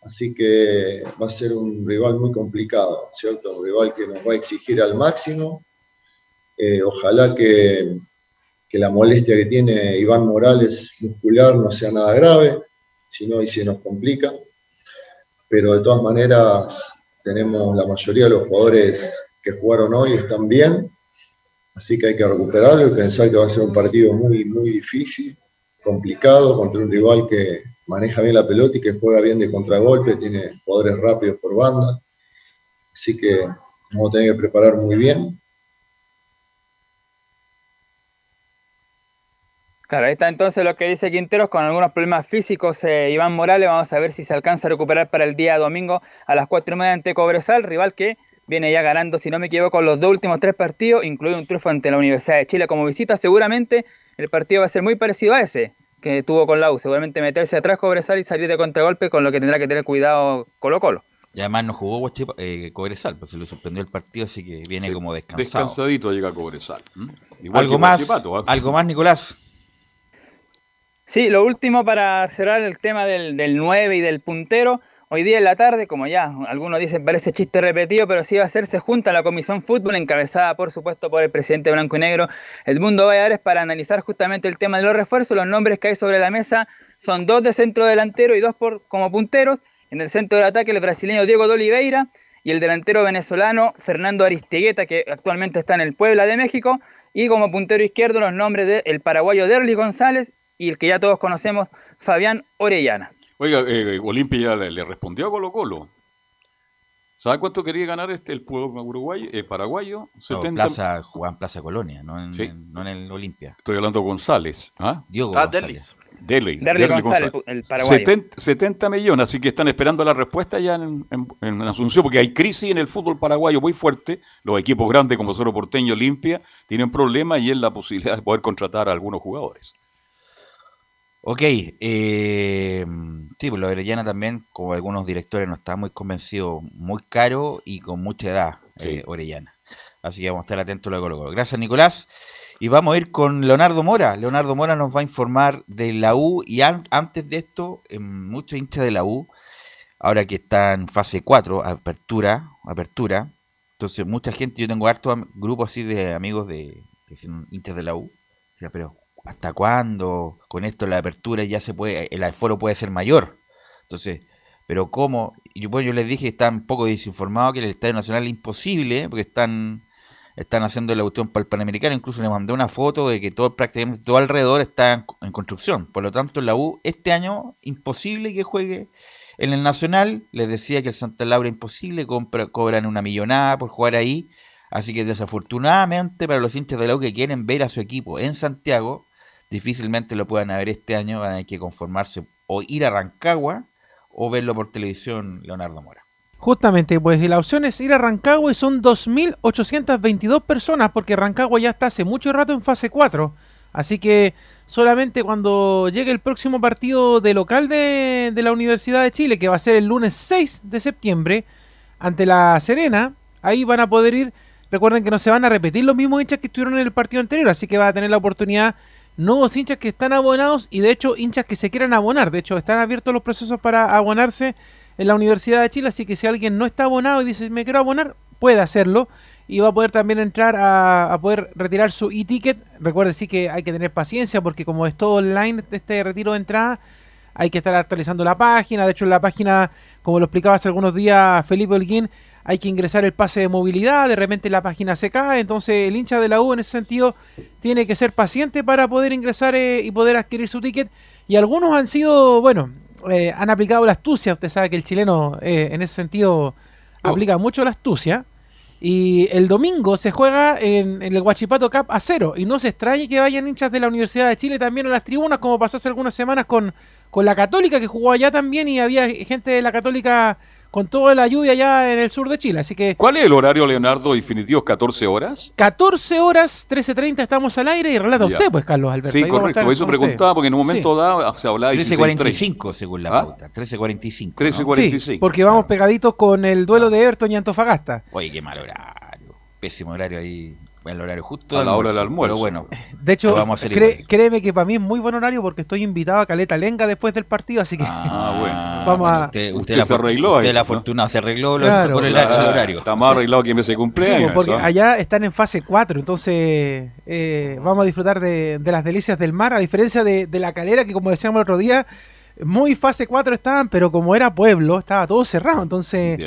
Así que va a ser un rival muy complicado, ¿cierto? Un rival que nos va a exigir al máximo. Eh, ojalá que, que la molestia que tiene Iván Morales muscular no sea nada grave, si no, y se nos complica. Pero de todas maneras, tenemos la mayoría de los jugadores que jugaron hoy están bien, así que hay que recuperarlo y pensar que va a ser un partido muy, muy difícil, complicado, contra un rival que maneja bien la pelota y que juega bien de contragolpe, tiene jugadores rápidos por banda, así que vamos a tener que preparar muy bien. Claro, ahí está entonces lo que dice Quinteros con algunos problemas físicos. eh, Iván Morales, vamos a ver si se alcanza a recuperar para el día domingo a las 4 y media ante Cobresal, rival que viene ya ganando, si no me equivoco, los dos últimos tres partidos, incluido un triunfo ante la Universidad de Chile como visita. Seguramente el partido va a ser muy parecido a ese que tuvo con la U. Seguramente meterse atrás Cobresal y salir de contragolpe, con lo que tendrá que tener cuidado Colo Colo. Y además no jugó Guachipa- eh, Cobresal, pues se le sorprendió el partido, así que viene Sí, como descansado. Descansadito llega Cobresal. ¿m? Igual Algo que más, ¿ah? algo más, Nicolás. Sí, lo último para cerrar el tema del, del 9 y del puntero. Hoy día en la tarde, como ya algunos dicen, parece chiste repetido, pero sí va a ser, se junta la Comisión Fútbol, encabezada por supuesto por el presidente Blanco y Negro, Edmundo Valladares, para analizar justamente el tema de los refuerzos. Los nombres que hay sobre la mesa son dos de centro delantero y dos por, como punteros. En el centro del ataque, el brasileño Diego de Oliveira y el delantero venezolano Fernando Aristigueta, que actualmente está en el Puebla de México. Y como puntero izquierdo los nombres del paraguayo Derly González y el que ya todos conocemos, Fabián Orellana. Oiga, eh, Olimpia ya le, le respondió a Colo Colo. ¿Sabe cuánto quería ganar este el pueblo uruguayo, eh, paraguayo? No, 70 Plaza, jugaba en Plaza Colonia, no en, Sí. en- no en el Olimpia. Estoy hablando de González. ¿ah? Diego Ah, González. Dele, González, el paraguayo. 70, 70 millones, así que están esperando la respuesta ya en, en- en Asunción, porque hay crisis en el fútbol paraguayo muy fuerte. Los equipos grandes como Cerro Porteño, Olimpia, tienen problemas y es la posibilidad de poder contratar a algunos jugadores. Ok, eh, sí, pues lo de Orellana también, como algunos directores, no está muy convencido, muy caro y con mucha edad, Sí. eh, Orellana. Así que vamos a estar atentos a lo de Colo Colo. Gracias, Nicolás. Y vamos a ir con Leonardo Mora. Leonardo Mora nos va a informar de la U y an- antes de esto, eh, muchos hinchas de la U, ahora que está en fase 4, apertura, apertura. Entonces, mucha gente, yo tengo harto grupos así de amigos de que son hinchas de la U. Pero ¿hasta cuándo? Con esto la apertura ya se puede, el aforo puede ser mayor. Entonces, pero cómo, yo, pues, yo les dije están poco desinformados que el Estadio Nacional es imposible, porque están están haciendo la cuestión para el Panamericano, incluso les mandé una foto de que todo prácticamente todo alrededor está en, en construcción. Por lo tanto, la U este año imposible que juegue en el Nacional. Les decía que el Santa Laura imposible, compra, cobran una millonada por jugar ahí. Así que desafortunadamente para los hinchas de la U que quieren ver a su equipo en Santiago, difícilmente lo puedan ver este año, van a tener que conformarse o ir a Rancagua o verlo por televisión Leonardo Mora. Justamente, pues y la opción es ir a Rancagua y son 2.822 personas porque Rancagua ya está hace mucho rato en fase 4. Así que solamente cuando llegue el próximo partido de local de, de la Universidad de Chile, que va a ser el lunes 6 de septiembre, ante la Serena, ahí van a poder ir. Recuerden que no se van a repetir los mismos hinchas que estuvieron en el partido anterior, así que va a tener la oportunidad nuevos hinchas que están abonados y de hecho hinchas que se quieran abonar. De hecho, están abiertos los procesos para abonarse en la Universidad de Chile, así que si alguien no está abonado y dice me quiero abonar, puede hacerlo y va a poder también entrar a, poder retirar su e-ticket. Recuerde sí que hay que tener paciencia porque como es todo online este retiro de entrada, hay que estar actualizando la página. De hecho, en la página, como lo explicaba hace algunos días Felipe Holguín, hay que ingresar el pase de movilidad, de repente la página se cae, entonces el hincha de la U en ese sentido tiene que ser paciente para poder ingresar eh, y poder adquirir su ticket. Y algunos han sido, bueno, eh, han aplicado la astucia, usted sabe que el chileno eh, en ese sentido aplica mucho la astucia. Y el domingo se juega en, en el Guachipato Cup a cero. Y no se extrañe que vayan hinchas de la Universidad de Chile también a las tribunas, como pasó hace algunas semanas con, con la Católica, que jugó allá también. Y había gente de la Católica con toda la lluvia allá en el sur de Chile. Así que ¿Cuál es el horario, Leonardo, definitivo? ¿14 horas? 14 horas, 13.30 estamos al aire. Y relata Ya. usted, pues, Carlos Alberto. Sí, correcto. Eso con usted. preguntaba porque en un Sí. momento dado se hablaba de 13.45 según la ¿Ah? pauta. 13.45. 13.45. Sí, porque vamos pegaditos con el duelo de Everton y Antofagasta. Oye, qué mal horario. Pésimo horario ahí. El horario justo A la hora del almuerzo. Pero bueno, De hecho, vamos a cree- créeme que para mí es muy buen horario porque estoy invitado a Caleta Lenga después del partido, así que Ah, bueno. Vamos bueno, a- Usted, la se arregló Usted ahí, la ¿no? fortuna se arregló Claro. con el, horario. Está más arreglado que mi ese Sí, cumpleaños. porque allá están en fase 4, entonces eh, vamos a disfrutar de, de las delicias del mar, a diferencia de, de la calera, que como decíamos el otro día, muy fase 4 estaban, pero como era pueblo, estaba todo cerrado, entonces.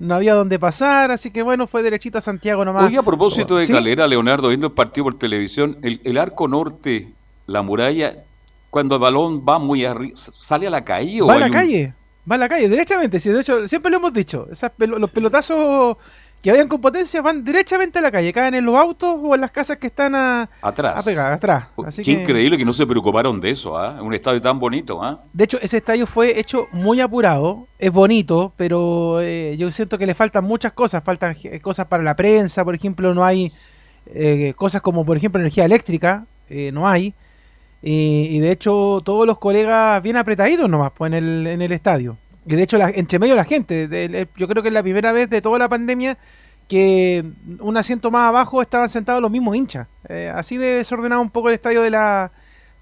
No había dónde pasar, así que bueno, fue derechito a Santiago nomás. Oye, a propósito de ¿Sí? Calera, Leonardo, viendo el partido por televisión, el, el arco norte, la muralla, cuando el balón va muy arriba, ¿sale a la calle o Va a la un- calle, va a la calle, derechamente, sí, de hecho, siempre lo hemos dicho, esas pelo- los pelotazos que vayan con potencia van derechamente a la calle, caen en los autos o en las casas que están a, atrás? a pegar, atrás. Así Qué que- increíble que no se preocuparon de eso, ¿ah? Un estadio tan bonito, ¿ah? De hecho, ese estadio fue hecho muy apurado, es bonito, pero eh, yo siento que le faltan muchas cosas, faltan eh, cosas para la prensa, por ejemplo, no hay eh, cosas como, por ejemplo, energía eléctrica, eh, no hay, y, y de hecho todos los colegas bien apretaditos nomás pues, en, el, en el estadio. Y de hecho, entre medio la gente, yo creo que es la primera vez de toda la pandemia que un asiento más abajo estaban sentados los mismos hinchas. Eh, así de desordenado un poco el estadio de la,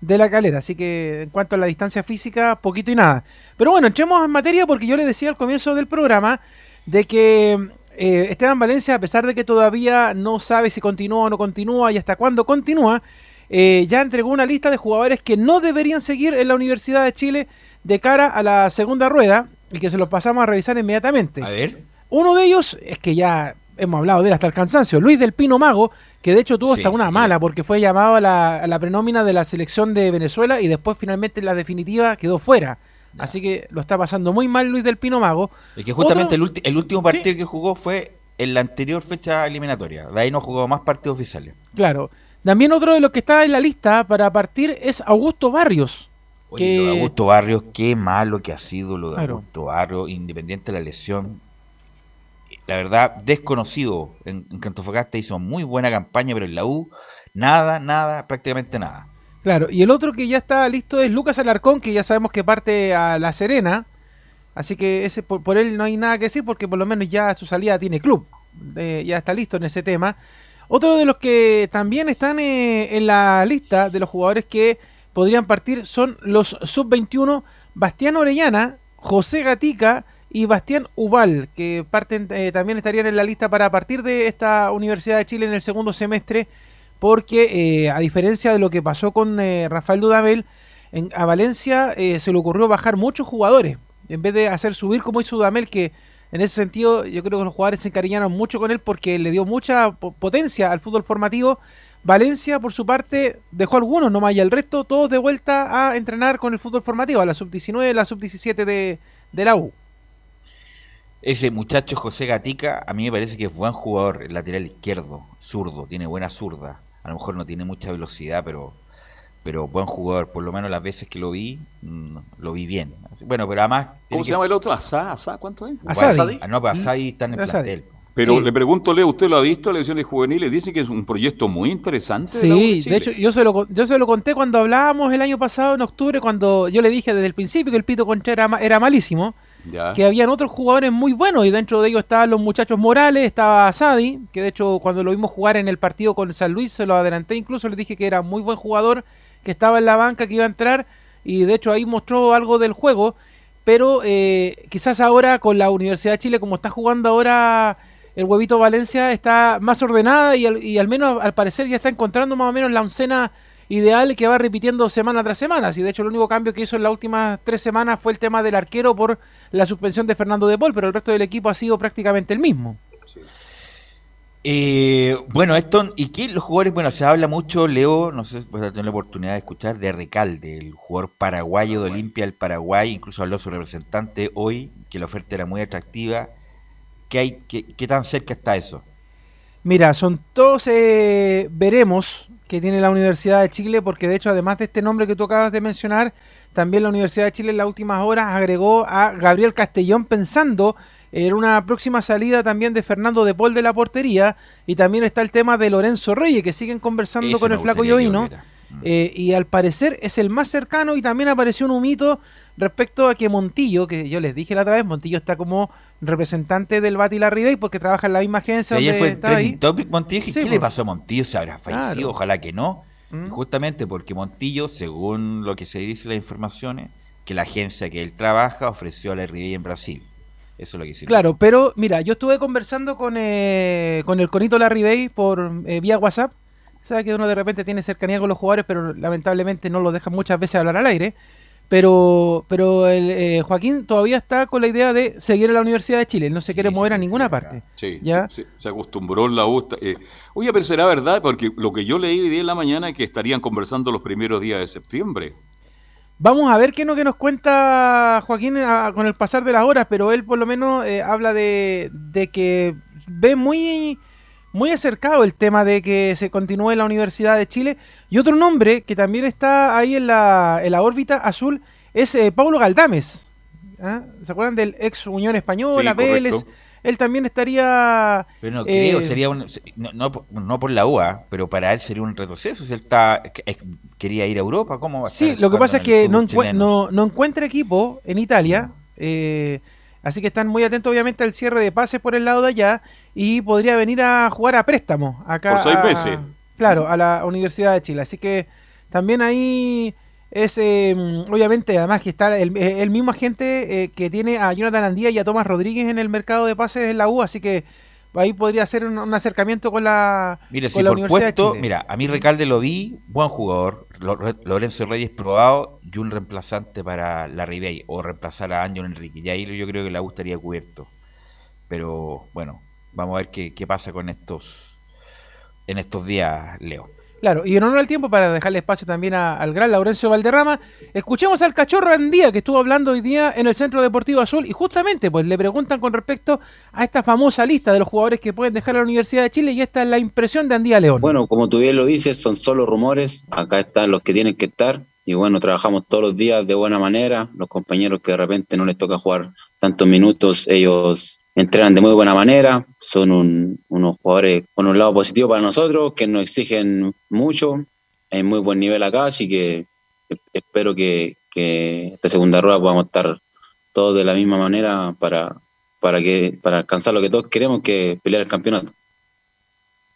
de la calera. Así que en cuanto a la distancia física, poquito y nada. Pero bueno, entremos en materia porque yo le decía al comienzo del programa de que eh, Esteban Valencia, a pesar de que todavía no sabe si continúa o no continúa y hasta cuándo continúa, eh, ya entregó una lista de jugadores que no deberían seguir en la Universidad de Chile de cara a la segunda rueda y que se los pasamos a revisar inmediatamente. A ver. Uno de ellos es que ya hemos hablado de él hasta el cansancio, Luis del Pino Mago, que de hecho tuvo Sí, hasta una sí. mala porque fue llamado a la, a la prenómina de la selección de Venezuela y después finalmente en la definitiva quedó fuera. Así que lo está pasando muy mal Luis del Pino Mago. Es que justamente Otro- el, ulti- el último partido que jugó fue en la anterior fecha eliminatoria. De ahí no jugó más partidos oficiales. Claro. También otro de los que está en la lista para partir es Augusto Barrios. Oye, que- lo de Augusto Barrios, qué malo que ha sido lo de Claro. Augusto Barrios, independiente de la lesión. La verdad, desconocido. En, en Antofagasta hizo muy buena campaña, pero en la U, nada, nada, prácticamente nada. Claro, y el otro que ya está listo es Lucas Alarcón, que ya sabemos que parte a La Serena. Así que ese por, por él no hay nada que decir porque por lo menos ya su salida tiene club. Eh, ya está listo en ese tema. Otro de los que también están eh, en la lista de los jugadores que podrían partir son los sub-21 Bastián Orellana, José Gatica y Bastián Ubal, que parten eh, también estarían en la lista para partir de esta Universidad de Chile en el segundo semestre, porque eh, a diferencia de lo que pasó con eh, Rafael Dudamel, en, a Valencia eh, se le ocurrió bajar muchos jugadores, en vez de hacer subir como hizo Dudamel, que en ese sentido yo creo que los jugadores se encariñaron mucho con él porque le dio mucha po- potencia al fútbol formativo. Valencia, por su parte, dejó algunos nomás y el resto todos de vuelta a entrenar con el fútbol formativo, a la sub-19, la sub-17 de, de la U. Ese muchacho José Gatica, a mí me parece que es buen jugador, el lateral izquierdo, zurdo, tiene buena zurda. A lo mejor no tiene mucha velocidad, pero pero buen jugador. Por lo menos las veces que lo vi, mm, lo vi bien. Bueno, pero además. ¿Cómo se llama el otro? ¿Asá? ¿Asá? ¿Cuánto es? Asadi. Ah, no, pero Asadi está en el Asadi. plantel. Pero Sí. le pregunto, Leo, ¿usted lo ha visto, las elecciones juveniles? Dice que es un proyecto muy interesante. de la Sí, de hecho yo se, lo, yo se lo conté cuando hablábamos el año pasado, en octubre, cuando yo le dije desde el principio que el Pito Concha era, ma- era malísimo, Ya. que habían otros jugadores muy buenos y dentro de ellos estaban los muchachos Morales, estaba Sadi, que de hecho cuando lo vimos jugar en el partido con San Luis se lo adelanté, incluso le dije que era muy buen jugador, que estaba en la banca, que iba a entrar y de hecho ahí mostró algo del juego, pero eh, quizás ahora con la Universidad de Chile, como está jugando ahora el huevito Valencia, está más ordenada y al, y al menos al parecer ya está encontrando más o menos la oncena ideal que va repitiendo semana tras semana. Y de hecho el único cambio que hizo en las últimas tres semanas fue el tema del arquero por la suspensión de Fernando de Paul, pero el resto del equipo ha sido prácticamente el mismo. Eh, bueno, esto, ¿y qué los jugadores? Bueno, se habla mucho, Leo, no sé si vas a tener la oportunidad de escuchar, de Recalde, el jugador paraguayo de Olimpia del Paraguay, incluso habló su representante hoy, que la oferta era muy atractiva. ¿Qué, hay, qué, qué tan cerca está eso? Mira, son todos eh, veremos que tiene la Universidad de Chile, porque de hecho, además de este nombre que tú acabas de mencionar, también la Universidad de Chile en las últimas horas agregó a Gabriel Castellón pensando en una próxima salida también de Fernando de Paul de la portería, y también está el tema de Lorenzo Reyes, que siguen conversando Ese con el flaco Llovino. volviera. Eh, y al parecer es el más cercano y también apareció un humito respecto a que Montillo, que yo les dije la otra vez, Montillo está como representante del Bati la Ribey porque trabaja en la misma agencia ayer donde fue trending topic Montillo, Sí, ¿qué le pasó a Montillo? ¿Se habrá fallecido? Claro. Ojalá que no. Mm. Justamente porque Montillo, según lo que se dice en las informaciones, que la agencia que él trabaja ofreció a la RBI en Brasil. Eso es lo que se Claro, pero mira, yo estuve conversando con, eh, con el Conito Larry Bay por eh, vía WhatsApp. Sabes que uno de repente tiene cercanía con los jugadores, pero lamentablemente no los dejan muchas veces hablar al aire. Pero, pero el, eh, Joaquín todavía está con la idea de seguir en la Universidad de Chile. Él no se quiere mover a ninguna parte. Sí, ¿Ya? sí, se acostumbró en la está- eh, oye, pero será verdad, porque lo que yo leí hoy día en la mañana es que estarían conversando los primeros días de septiembre. Vamos a ver qué es lo que nos cuenta Joaquín a- con el pasar de las horas, pero él por lo menos eh, habla de, de que ve muy, muy acercado el tema de que se continúe en la Universidad de Chile. Y otro nombre que también está ahí en la, en la órbita azul es eh, Paulo Galdames. ¿Ah? ¿Se acuerdan del ex Unión Española, Sí, Vélez? Él también estaría... Pero no eh, creo, sería un, no, no, por- no por la UA, pero para él sería un retroceso. Si él está, que- es- quería ir a Europa, ¿cómo va a Sí, lo que pasa es que no, no, no encuentra equipo en Italia. eh, así que están muy atentos, obviamente, al cierre de pases por el lado de allá. Y podría venir a jugar a préstamo acá. Por seis a- meses. Claro, a la Universidad de Chile. Así que también ahí es, eh, obviamente, además que está el, el mismo agente eh, que tiene a Jonathan Andía y a Tomás Rodríguez en el mercado de pases en la U. Así que ahí podría ser un, un acercamiento con la, Mira, con si la por Universidad de puesto, Chile. mira, a mí Recalde lo vi, buen jugador, Lo- Lorenzo Reyes probado y un reemplazante para la Ribey o reemplazar a Ángel Enrique. Y ahí yo creo que la U estaría cubierto. Pero bueno, vamos a ver qué, qué pasa con estos en estos días, Leo. Claro, y en honor al tiempo, para dejarle espacio también a- al gran Laurencio Valderrama, escuchemos al cachorro Andía que estuvo hablando hoy día en el Centro Deportivo Azul y justamente pues le preguntan con respecto a esta famosa lista de los jugadores que pueden dejar la Universidad de Chile y esta es la impresión de Andía León. Bueno, como tú bien lo dices, son solo rumores. Acá están los que tienen que estar. Y bueno, trabajamos todos los días de buena manera. Los compañeros que de repente no les toca jugar tantos minutos, ellos entrenan de muy buena manera. Son un- unos jugadores con un lado positivo para nosotros, que nos exigen mucho. Hay muy buen nivel acá, así que espero que, que esta segunda rueda podamos estar todos de la misma manera para, para, que, para alcanzar lo que todos queremos, que es pelear el campeonato.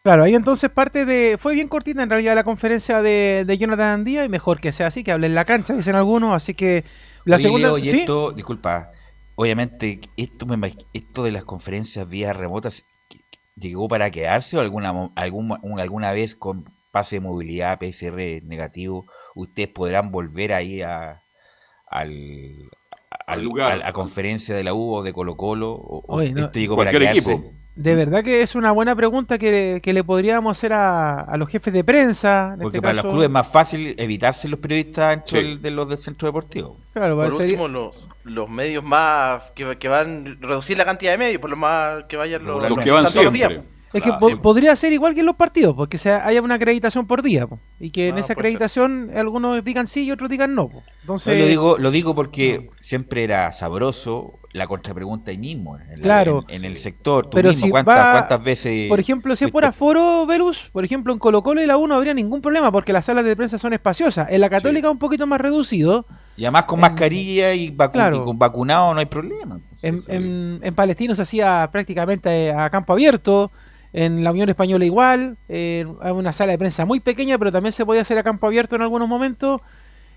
Claro, ahí entonces parte de... Fue bien cortita en realidad la conferencia de, de Jonathan Andía y mejor que sea así, que hable en la cancha, dicen algunos, así que la Oye, segunda... Leo, y ¿sí? esto, disculpa, obviamente esto me esto de las conferencias vía remotas ¿qué- qué- llegó para quedarse o alguna mo- algún, alguna vez con pase de movilidad PCR negativo ustedes podrán volver ahí a al, al- lugar. a, a conferencia de la U o de Colo Colo o, Oye, no, esto llegó para Cualquier quedarse equipo. De verdad que es una buena pregunta que, que le podríamos hacer a, a los jefes de prensa. En porque este para caso. los clubes es más fácil evitarse los periodistas dentro Sí. del- de los del centro deportivo Claro, Por sería- último, los, los medios más que, que van a reducir la cantidad de medios, por lo más que vayan los, Los que van todos los días. Es que Ah, po- sí. podría ser igual que en los partidos, porque sea, haya una acreditación por día, po, y que en Ah, esa ser. acreditación algunos digan sí y otros digan no. po. Entonces, No, lo digo, lo digo porque siempre era sabroso la contrapregunta ahí mismo, en, la- Claro. en, en el sector, tú Pero mismo, si ¿cuántas, va- cuántas veces? por ejemplo, si es por fuiste- aforo, Velus, por ejemplo, en Colo Colo y la U no habría ningún problema, porque las salas de prensa son espaciosas. En la Católica un poquito más reducido. Y además con en- mascarilla y, vacu- Claro. y con vacunado no hay problema. En, Sí, sí. en, en Palestino se hacía prácticamente a campo abierto. En la Unión Española igual. eh, hay una sala de prensa muy pequeña, pero también se podía hacer a campo abierto en algunos momentos.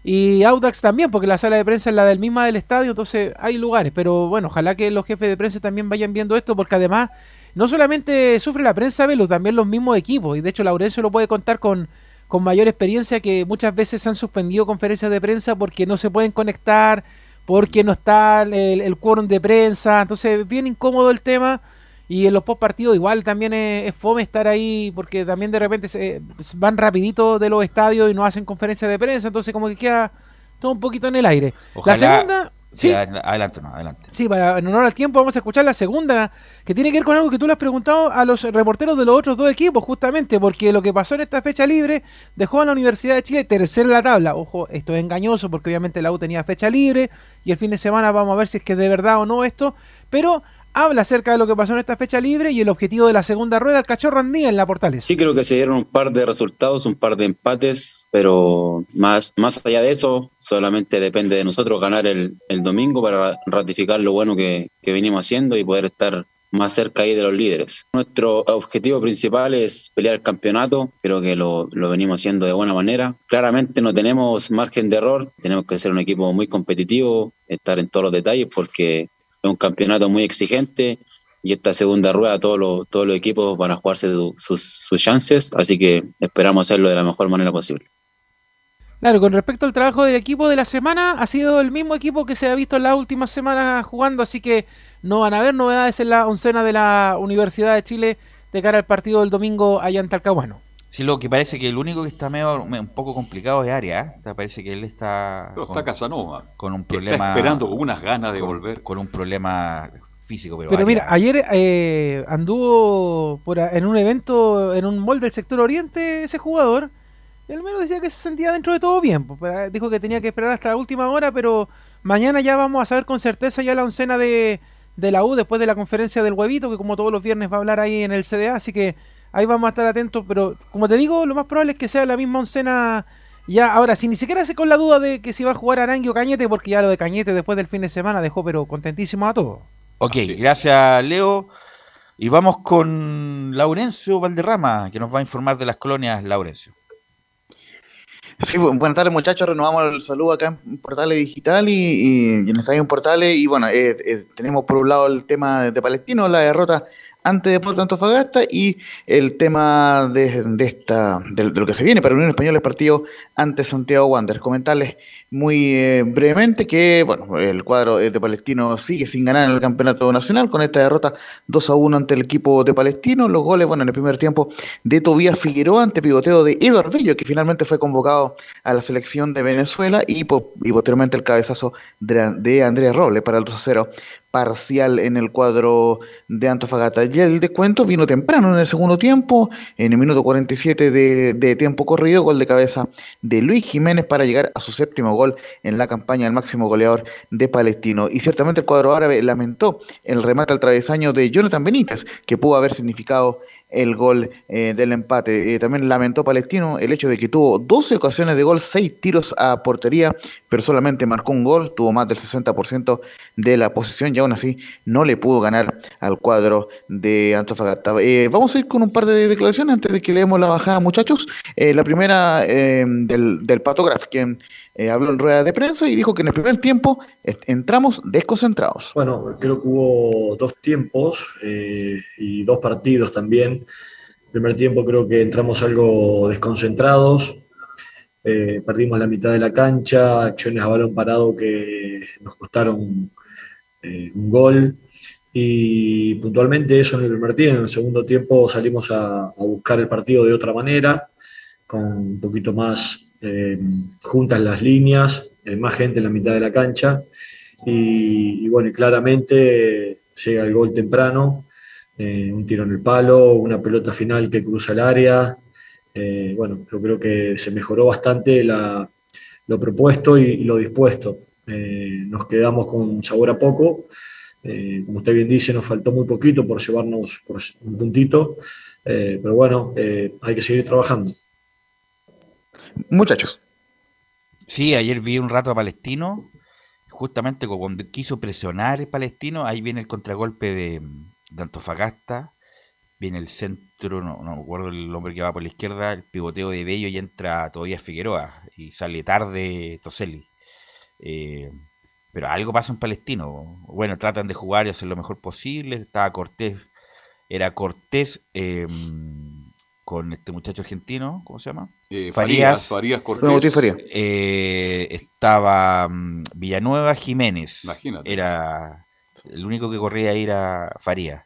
Y Audax también, porque la sala de prensa es la del misma del estadio, entonces hay lugares. Pero bueno, ojalá que los jefes de prensa también vayan viendo esto, porque además no solamente sufre la prensa, Velo, también los mismos equipos. Y de hecho, Laurencio lo puede contar con, con mayor experiencia que muchas veces se han suspendido conferencias de prensa porque no se pueden conectar, porque no está el, el quórum de prensa. Entonces, bien incómodo el tema. Y en los post partidos igual también es, es fome estar ahí porque también de repente se, van rapidito de los estadios y no hacen conferencias de prensa, entonces como que queda todo un poquito en el aire. Ojalá- La segunda, Sí, sí, ad- adelante, no, adelante. sí, para en honor al tiempo vamos a escuchar la segunda que tiene que ver con algo que tú le has preguntado a los reporteros de los otros dos equipos, justamente porque lo que pasó en esta fecha libre dejó a la Universidad de Chile tercero en la tabla. Ojo, esto es engañoso porque obviamente la U tenía fecha libre y el fin de semana vamos a ver si es que es de verdad o no esto, pero habla acerca de lo que pasó en esta fecha libre y el objetivo de la segunda rueda, el cachorro Andía en la Portales. Sí, creo que se dieron un par de resultados, un par de empates, pero más, más allá de eso, solamente depende de nosotros ganar el, el domingo para ratificar lo bueno que, que venimos haciendo y poder estar más cerca ahí de los líderes. Nuestro objetivo principal es pelear el campeonato, creo que lo, lo venimos haciendo de buena manera. Claramente no tenemos margen de error, tenemos que ser un equipo muy competitivo, estar en todos los detalles porque es un campeonato muy exigente y esta segunda rueda todos los, equipos van a jugarse su- sus, sus chances, así que esperamos hacerlo de la mejor manera posible. Claro, con respecto al trabajo del equipo de la semana, ha sido el mismo equipo que se ha visto en las últimas semanas jugando, así que no van a haber novedades en la oncena de la Universidad de Chile de cara al partido del domingo allá en Talcahuano. Sí, lo que parece que el único que está medio, me- un poco complicado es Arias. ¿eh? O sea, parece que él está Pero está Casanova. con un que problema. Está esperando con unas ganas de con, volver. con un problema físico. Pero, mira, ayer eh, anduvo por a- en un evento, en un mall del sector oriente, ese jugador. y Él menos decía que se sentía dentro de todo bien. pues, pero, eh, dijo que tenía que esperar hasta la última hora, pero mañana ya vamos a saber con certeza ya la oncena de, de la U después de la conferencia del huevito, que como todos los viernes va a hablar ahí en el CDA, así que ahí vamos a estar atentos. Pero como te digo, lo más probable es que sea la misma oncena. Ya, ahora, si ni siquiera se con la duda de que si va a jugar Arangui o Cañete, porque ya lo de Cañete después del fin de semana dejó, pero contentísimo a todos. Ok, gracias Leo. Y vamos con Laurencio Valderrama, que nos va a informar de las colonias Laurencio. Sí, bu- buenas tardes muchachos, renovamos el saludo acá en Portales Digital y, y- y en Estadio Portales y bueno, eh, eh, tenemos por un lado el tema de Palestino, la derrota ante Deportes Antofagasta y el tema de, esta de, lo que se viene para Unión Española el partido ante Santiago Wanderers. Comentarles muy eh, brevemente que bueno, el cuadro de Palestino sigue sin ganar en el campeonato nacional con esta derrota 2 a 1 ante el equipo de Palestino. Los goles, bueno, en el primer tiempo de Tobías Figueroa ante pivoteo de Eduardo Bello, que finalmente fue convocado a la selección de Venezuela y, y posteriormente el cabezazo de, de Andrés Robles para el 2 a 0 parcial en el cuadro de Antofagasta. Y el descuento vino temprano en el segundo tiempo, en el minuto 47 de, de, tiempo corrido, gol de cabeza de Luis Jiménez para llegar a su séptimo gol en la campaña del máximo goleador de Palestino. Y ciertamente el cuadro árabe lamentó el remate al travesaño de Jonathan Benítez, que pudo haber significado el gol eh, del empate. Eh, también lamentó Palestino el hecho de que tuvo 12 ocasiones de gol, 6 tiros a portería, pero solamente marcó un gol, tuvo más del 60% de la posición y aún así no le pudo ganar al cuadro de Antofagasta. Eh, vamos a ir con un par de declaraciones antes de que leemos la bajada, muchachos. la primera del, del Pato quien eh, habló en rueda de prensa y dijo que en el primer tiempo entramos desconcentrados. Bueno, creo que hubo dos tiempos eh, y dos partidos también. El primer tiempo creo que entramos algo desconcentrados, eh, perdimos la mitad de la cancha, acciones a balón parado que nos costaron un gol. Y puntualmente eso en el primer tiempo. En el segundo tiempo salimos a buscar el partido de otra manera, con un poquito más eh, juntas las líneas, eh, más gente en la mitad de la cancha. Y, bueno, claramente llega el gol temprano, eh, un tiro en el palo, una pelota final que cruza el área. bueno, yo creo que se mejoró bastante lo propuesto y, lo dispuesto. nos quedamos con sabor a poco. como usted bien dice, nos faltó muy poquito por llevarnos por un puntito, pero bueno, hay que seguir trabajando. Muchachos. Sí, ayer vi un rato a Palestino, justamente cuando quiso presionar el Palestino, ahí viene el contragolpe de, Antofagasta, viene el centro, no, no me acuerdo el hombre que va por la izquierda, el pivoteo de Bello y entra todavía Figueroa y sale tarde Toselli. Eh, pero algo pasa en Palestino. Bueno, tratan de jugar y hacer lo mejor posible. Estaba Cortés, era Cortés, eh, con este muchacho argentino, ¿cómo se llama? Eh, Farías, Farías, Cortés. Eh, estaba mm, Villanueva Jiménez. Imagínate. Era el único que corría ahí era Farías.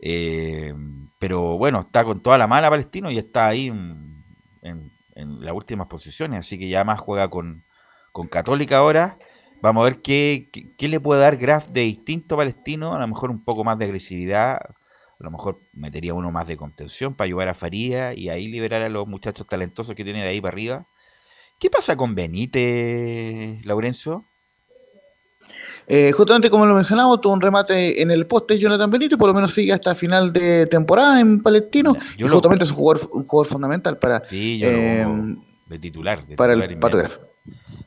Eh, pero bueno, está con toda la mala Palestino y está ahí en, las últimas posiciones, así que ya más juega con, con Católica ahora. Vamos a ver qué, qué, le puede dar Graf de distinto Palestino, a lo mejor un poco más de agresividad, a lo mejor metería uno más de contención para ayudar a Faría y ahí liberar a los muchachos talentosos que tiene de ahí para arriba. ¿Qué pasa con Benítez, Laurencio? Eh, justamente como lo mencionamos, tuvo un remate en el poste Jonathan Benítez, por lo menos sigue hasta final de temporada en Palestino. y justamente es un jugador, un jugador fundamental para. Sí, yo eh, de titular. para el patógrafo.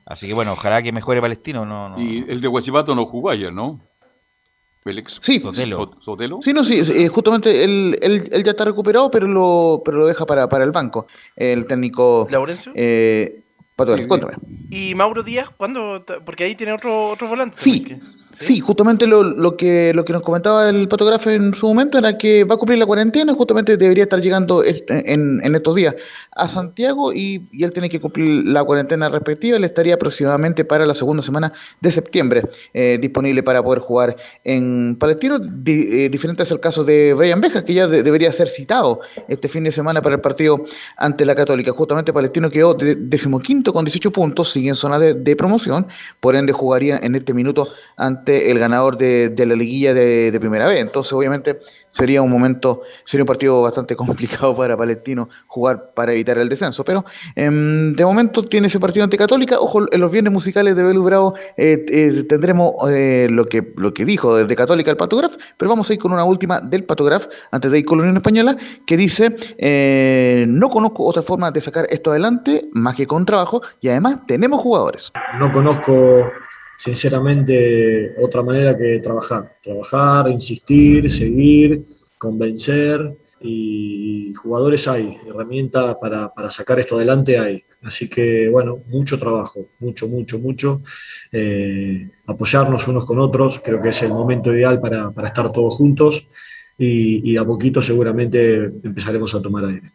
Así que bueno, ojalá que mejore Palestino. No, Y el de Huachipato no jugó ayer, ¿no? Félix sí, Sotelo. Sí, no, sí, eh, justamente él, él, ya está recuperado, pero lo, pero lo deja para, para el banco. El técnico. ¿Laurencio? Eh, ¿Y Mauro Díaz cuándo? Porque ahí tiene otro, otro volante. Sí, Sí, justamente lo, lo, que, lo que nos comentaba el fotógrafo en su momento era que va a cumplir la cuarentena, justamente debería estar llegando en, en estos días a Santiago y, él tiene que cumplir la cuarentena respectiva. Él estaría aproximadamente para la segunda semana de septiembre eh, disponible para poder jugar en Palestino. Eh, diferente es el caso de Brian Beja, que ya debería ser citado este fin de semana para el partido ante la Católica. Justamente Palestino quedó de, decimoquinto con 18 puntos, sigue en zona de, de promoción, por ende jugaría en este minuto ante el ganador de, la liguilla de, primera vez. Entonces, obviamente, sería un momento, sería un partido bastante complicado para Palestino jugar para evitar el descenso. Pero em, de momento tiene ese partido ante Católica. Ojo, en los viernes musicales de Belu Bravo eh, eh, tendremos eh, lo, que, lo que dijo desde Católica el Patograf, pero vamos a ir con una última del Patograf, antes de ir con la Unión Española, que dice, no conozco otra forma de sacar esto adelante más que con trabajo y además tenemos jugadores. No conozco sinceramente otra manera que trabajar. Trabajar, insistir, seguir, convencer y jugadores hay, herramientas para, sacar esto adelante hay. Así que bueno, mucho trabajo, mucho, mucho, mucho. Eh, apoyarnos unos con otros, creo que es el momento ideal para, estar todos juntos y a poquito seguramente empezaremos a tomar aire.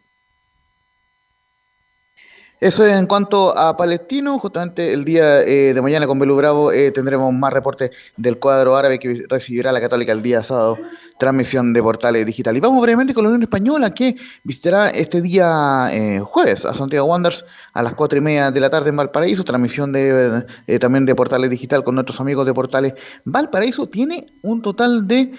Eso es en cuanto a Palestino, justamente el día eh, de mañana con Belu Bravo eh, tendremos más reportes del cuadro árabe que recibirá la Católica el día sábado, transmisión de portales digital. Y vamos brevemente con la Unión Española que visitará este día eh, jueves a Santiago Wanderers a las cuatro y media de la tarde en Valparaíso, transmisión de eh, también de portales digital con nuestros amigos de portales Valparaíso. Tiene un total de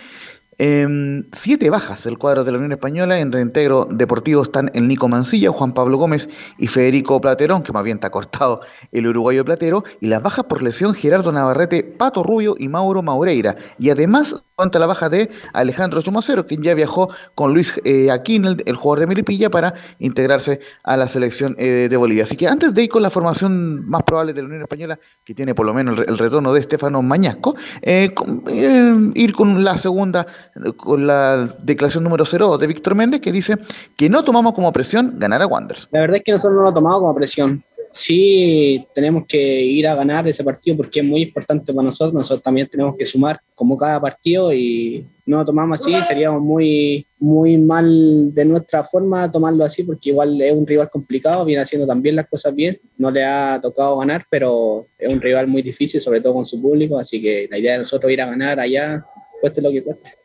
eh, siete bajas el cuadro de la Unión Española. En reintegro deportivo están el Nico Mancilla, Juan Pablo Gómez y Federico Platerón, que más bien está cortado el uruguayo Platero. Y las bajas por lesión Gerardo Navarrete, Pato Rubio y Mauro Maureira. Y además cuenta la baja de Alejandro Chumacero, quien ya viajó con Luis eh, Aquín, el, jugador de Melipilla, para integrarse a la selección eh, de Bolivia. Así que antes de ir con la formación más probable de la Unión Española, que tiene por lo menos el, el retorno de Estefano Mañasco, eh, con, ir con la segunda con la declaración número 0 de Víctor Méndez, que dice que no tomamos como presión ganar a Wanderers. La verdad es que nosotros no lo tomamos como presión. Sí, tenemos que ir a ganar ese partido porque es muy importante para nosotros. Nosotros también tenemos que sumar como cada partido y no lo tomamos así. Seríamos muy, muy mal de nuestra forma tomarlo así porque igual es un rival complicado, viene haciendo también las cosas bien. No le ha tocado ganar, pero es un rival muy difícil, sobre todo con su público. Así que la idea de nosotros ir a ganar allá, cueste lo que cueste.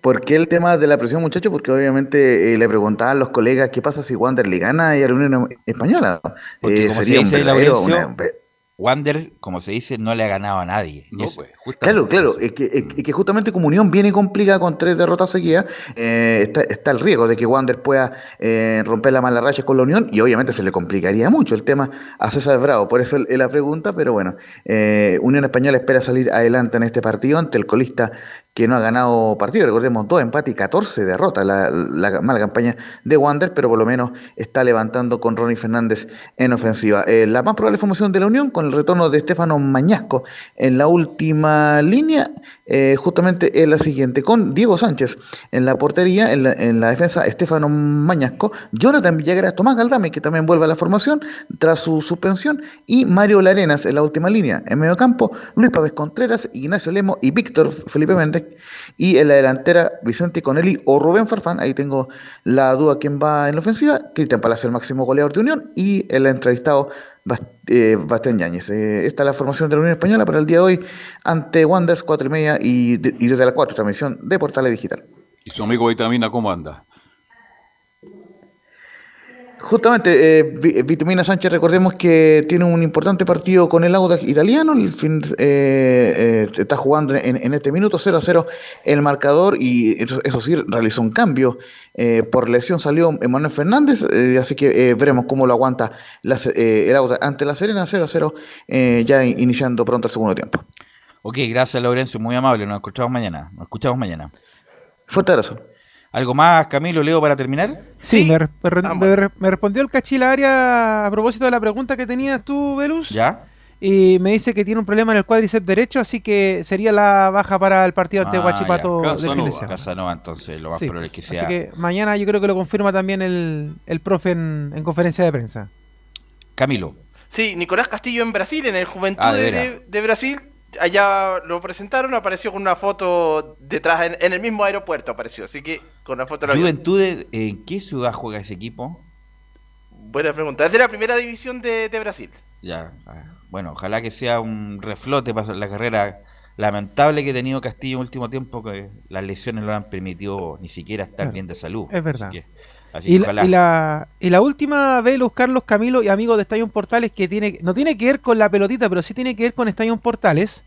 ¿Por qué el tema de la presión, muchachos? Porque obviamente eh, le preguntaban los colegas qué pasa si Wander le gana a la Unión Española. Porque eh, como sería se dice Laurencio, una... Wander, como se dice, no le ha ganado a nadie. No, pues, claro, claro. Es que, es que, justamente como Unión viene complicada con tres derrotas seguidas, eh, está, está, el riesgo de que Wander pueda eh, romper la mala racha con la Unión y obviamente se le complicaría mucho el tema a César Bravo. Por eso es la pregunta, pero bueno, eh, Unión Española espera salir adelante en este partido ante el colista que no ha ganado partido, recordemos, dos empates y 14 derrotas, la, la, mala campaña de Wander, pero por lo menos está levantando con Ronnie Fernández en ofensiva. Eh, la más probable formación de la Unión, con el retorno de Estefano Mañasco en la última línea, eh, justamente es la siguiente, con Diego Sánchez en la portería, en la, en la defensa Estefano Mañasco, Jonathan Villagra, Tomás Galdame, que también vuelve a la formación tras su suspensión, y Mario Larenas en la última línea, en medio campo, Luis Pávez Contreras, Ignacio Lemo y Víctor Felipe Méndez y en la delantera Vicente Conelli o Rubén Farfán, ahí tengo la duda quién va en la ofensiva, Cristian Palacio el máximo goleador de Unión y el entrevistado Bastián Yáñez. Eh, esta es la formación de la Unión Española para el día de hoy ante Wanders 4 y media y, de, y desde las 4 transmisión de Portales Digital. ¿Y su amigo Vitamina cómo anda? Justamente, eh, Vitamina Sánchez, recordemos que tiene un importante partido con el Audax italiano, el fin, eh, eh, está jugando en, en, este minuto 0 a 0 el marcador y eso, eso sí, realizó un cambio, eh, por lesión salió Emanuel Fernández, así que veremos cómo lo aguanta la, el Audax ante la Serena 0 a 0, ya iniciando pronto el segundo tiempo. Ok, gracias Laurencio, muy amable, nos escuchamos mañana, nos escuchamos mañana. Fuerte abrazo. ¿Algo más, Camilo, Leo, para terminar? Sí, sí. Me, me, me, me, respondió el Cachilaria a propósito de la pregunta que tenías tú, Velus. ¿Ya? Y me dice que tiene un problema en el cuádriceps derecho, así que sería la baja para el partido ante ah, Guachipato de fin de semana. Casanova, entonces lo más sí, probable es que sea. Así que mañana yo creo que lo confirma también el, el profe en, en conferencia de prensa. Camilo. Sí, Nicolás Castillo en Brasil, en el Juventud ah, de, de, de Brasil, allá lo presentaron, apareció con una foto detrás, en, en, el mismo aeropuerto apareció, así que con una foto... ¿Juventud en qué ciudad juega ese equipo? Buena pregunta, es de la primera división de, de Brasil. Ya, bueno, ojalá que sea un reflote para la carrera lamentable que ha tenido Castillo en último tiempo, que las lesiones no le han permitido ni siquiera estar claro. bien de salud. Es verdad. Así que, así y, la, y, la, y, la, última, Velus, Carlos Camilo y amigos de Estadio Portales, que tiene no tiene que ver con la pelotita, pero sí tiene que ver con Estadio Portales,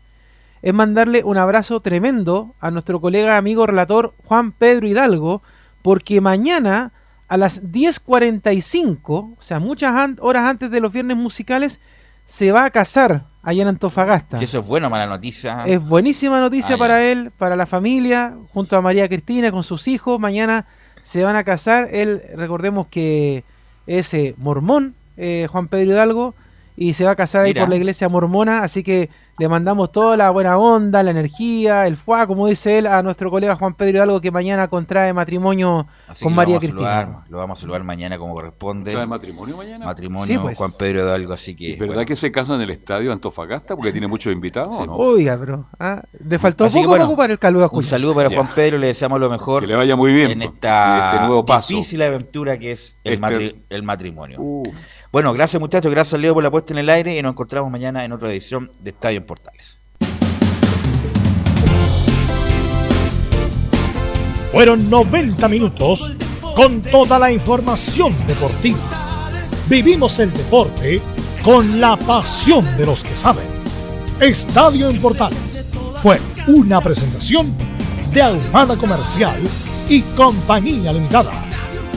es mandarle un abrazo tremendo a nuestro colega amigo relator Juan Pedro Hidalgo, porque mañana a las 10.45, o sea, muchas an horas antes de los viernes musicales, se va a casar allá en Antofagasta. Que eso es buena, mala noticia. Es buenísima noticia ah, para él, para la familia, junto a María Cristina, con sus hijos. Mañana se van a casar. Él, recordemos que es eh, mormón, eh, Juan Pedro Hidalgo, y se va a casar Mira. ahí por la iglesia mormona. Así que Le mandamos toda la buena onda, la energía, el fuá, como dice él, a nuestro colega Juan Pedro Hidalgo que mañana contrae matrimonio Así con María vamos a Cristina. saludar, lo vamos a saludar mañana como corresponde. ¿Trae matrimonio mañana? Matrimonio Sí, pues. Juan Pedro Hidalgo, así que. ¿Es verdad bueno. que se casa en el estadio Antofagasta porque tiene muchos invitados o no? Oiga, pero ah, le faltó Así que, poco bueno, para ocupar el calor. Un saludo para Ya. Juan Pedro, le deseamos lo mejor. Que le vaya muy bien en esta este nuevo paso. difícil aventura que es el, Este- matri- el matrimonio. Uh. Bueno, gracias muchachos, gracias Leo por la puesta en el aire y nos encontramos mañana en otra edición de Estadio en Portales. Fueron 90 minutos con toda la información deportiva. Vivimos el deporte con la pasión de los que saben. Estadio en Portales fue una presentación de Ahumada Comercial y Compañía Limitada.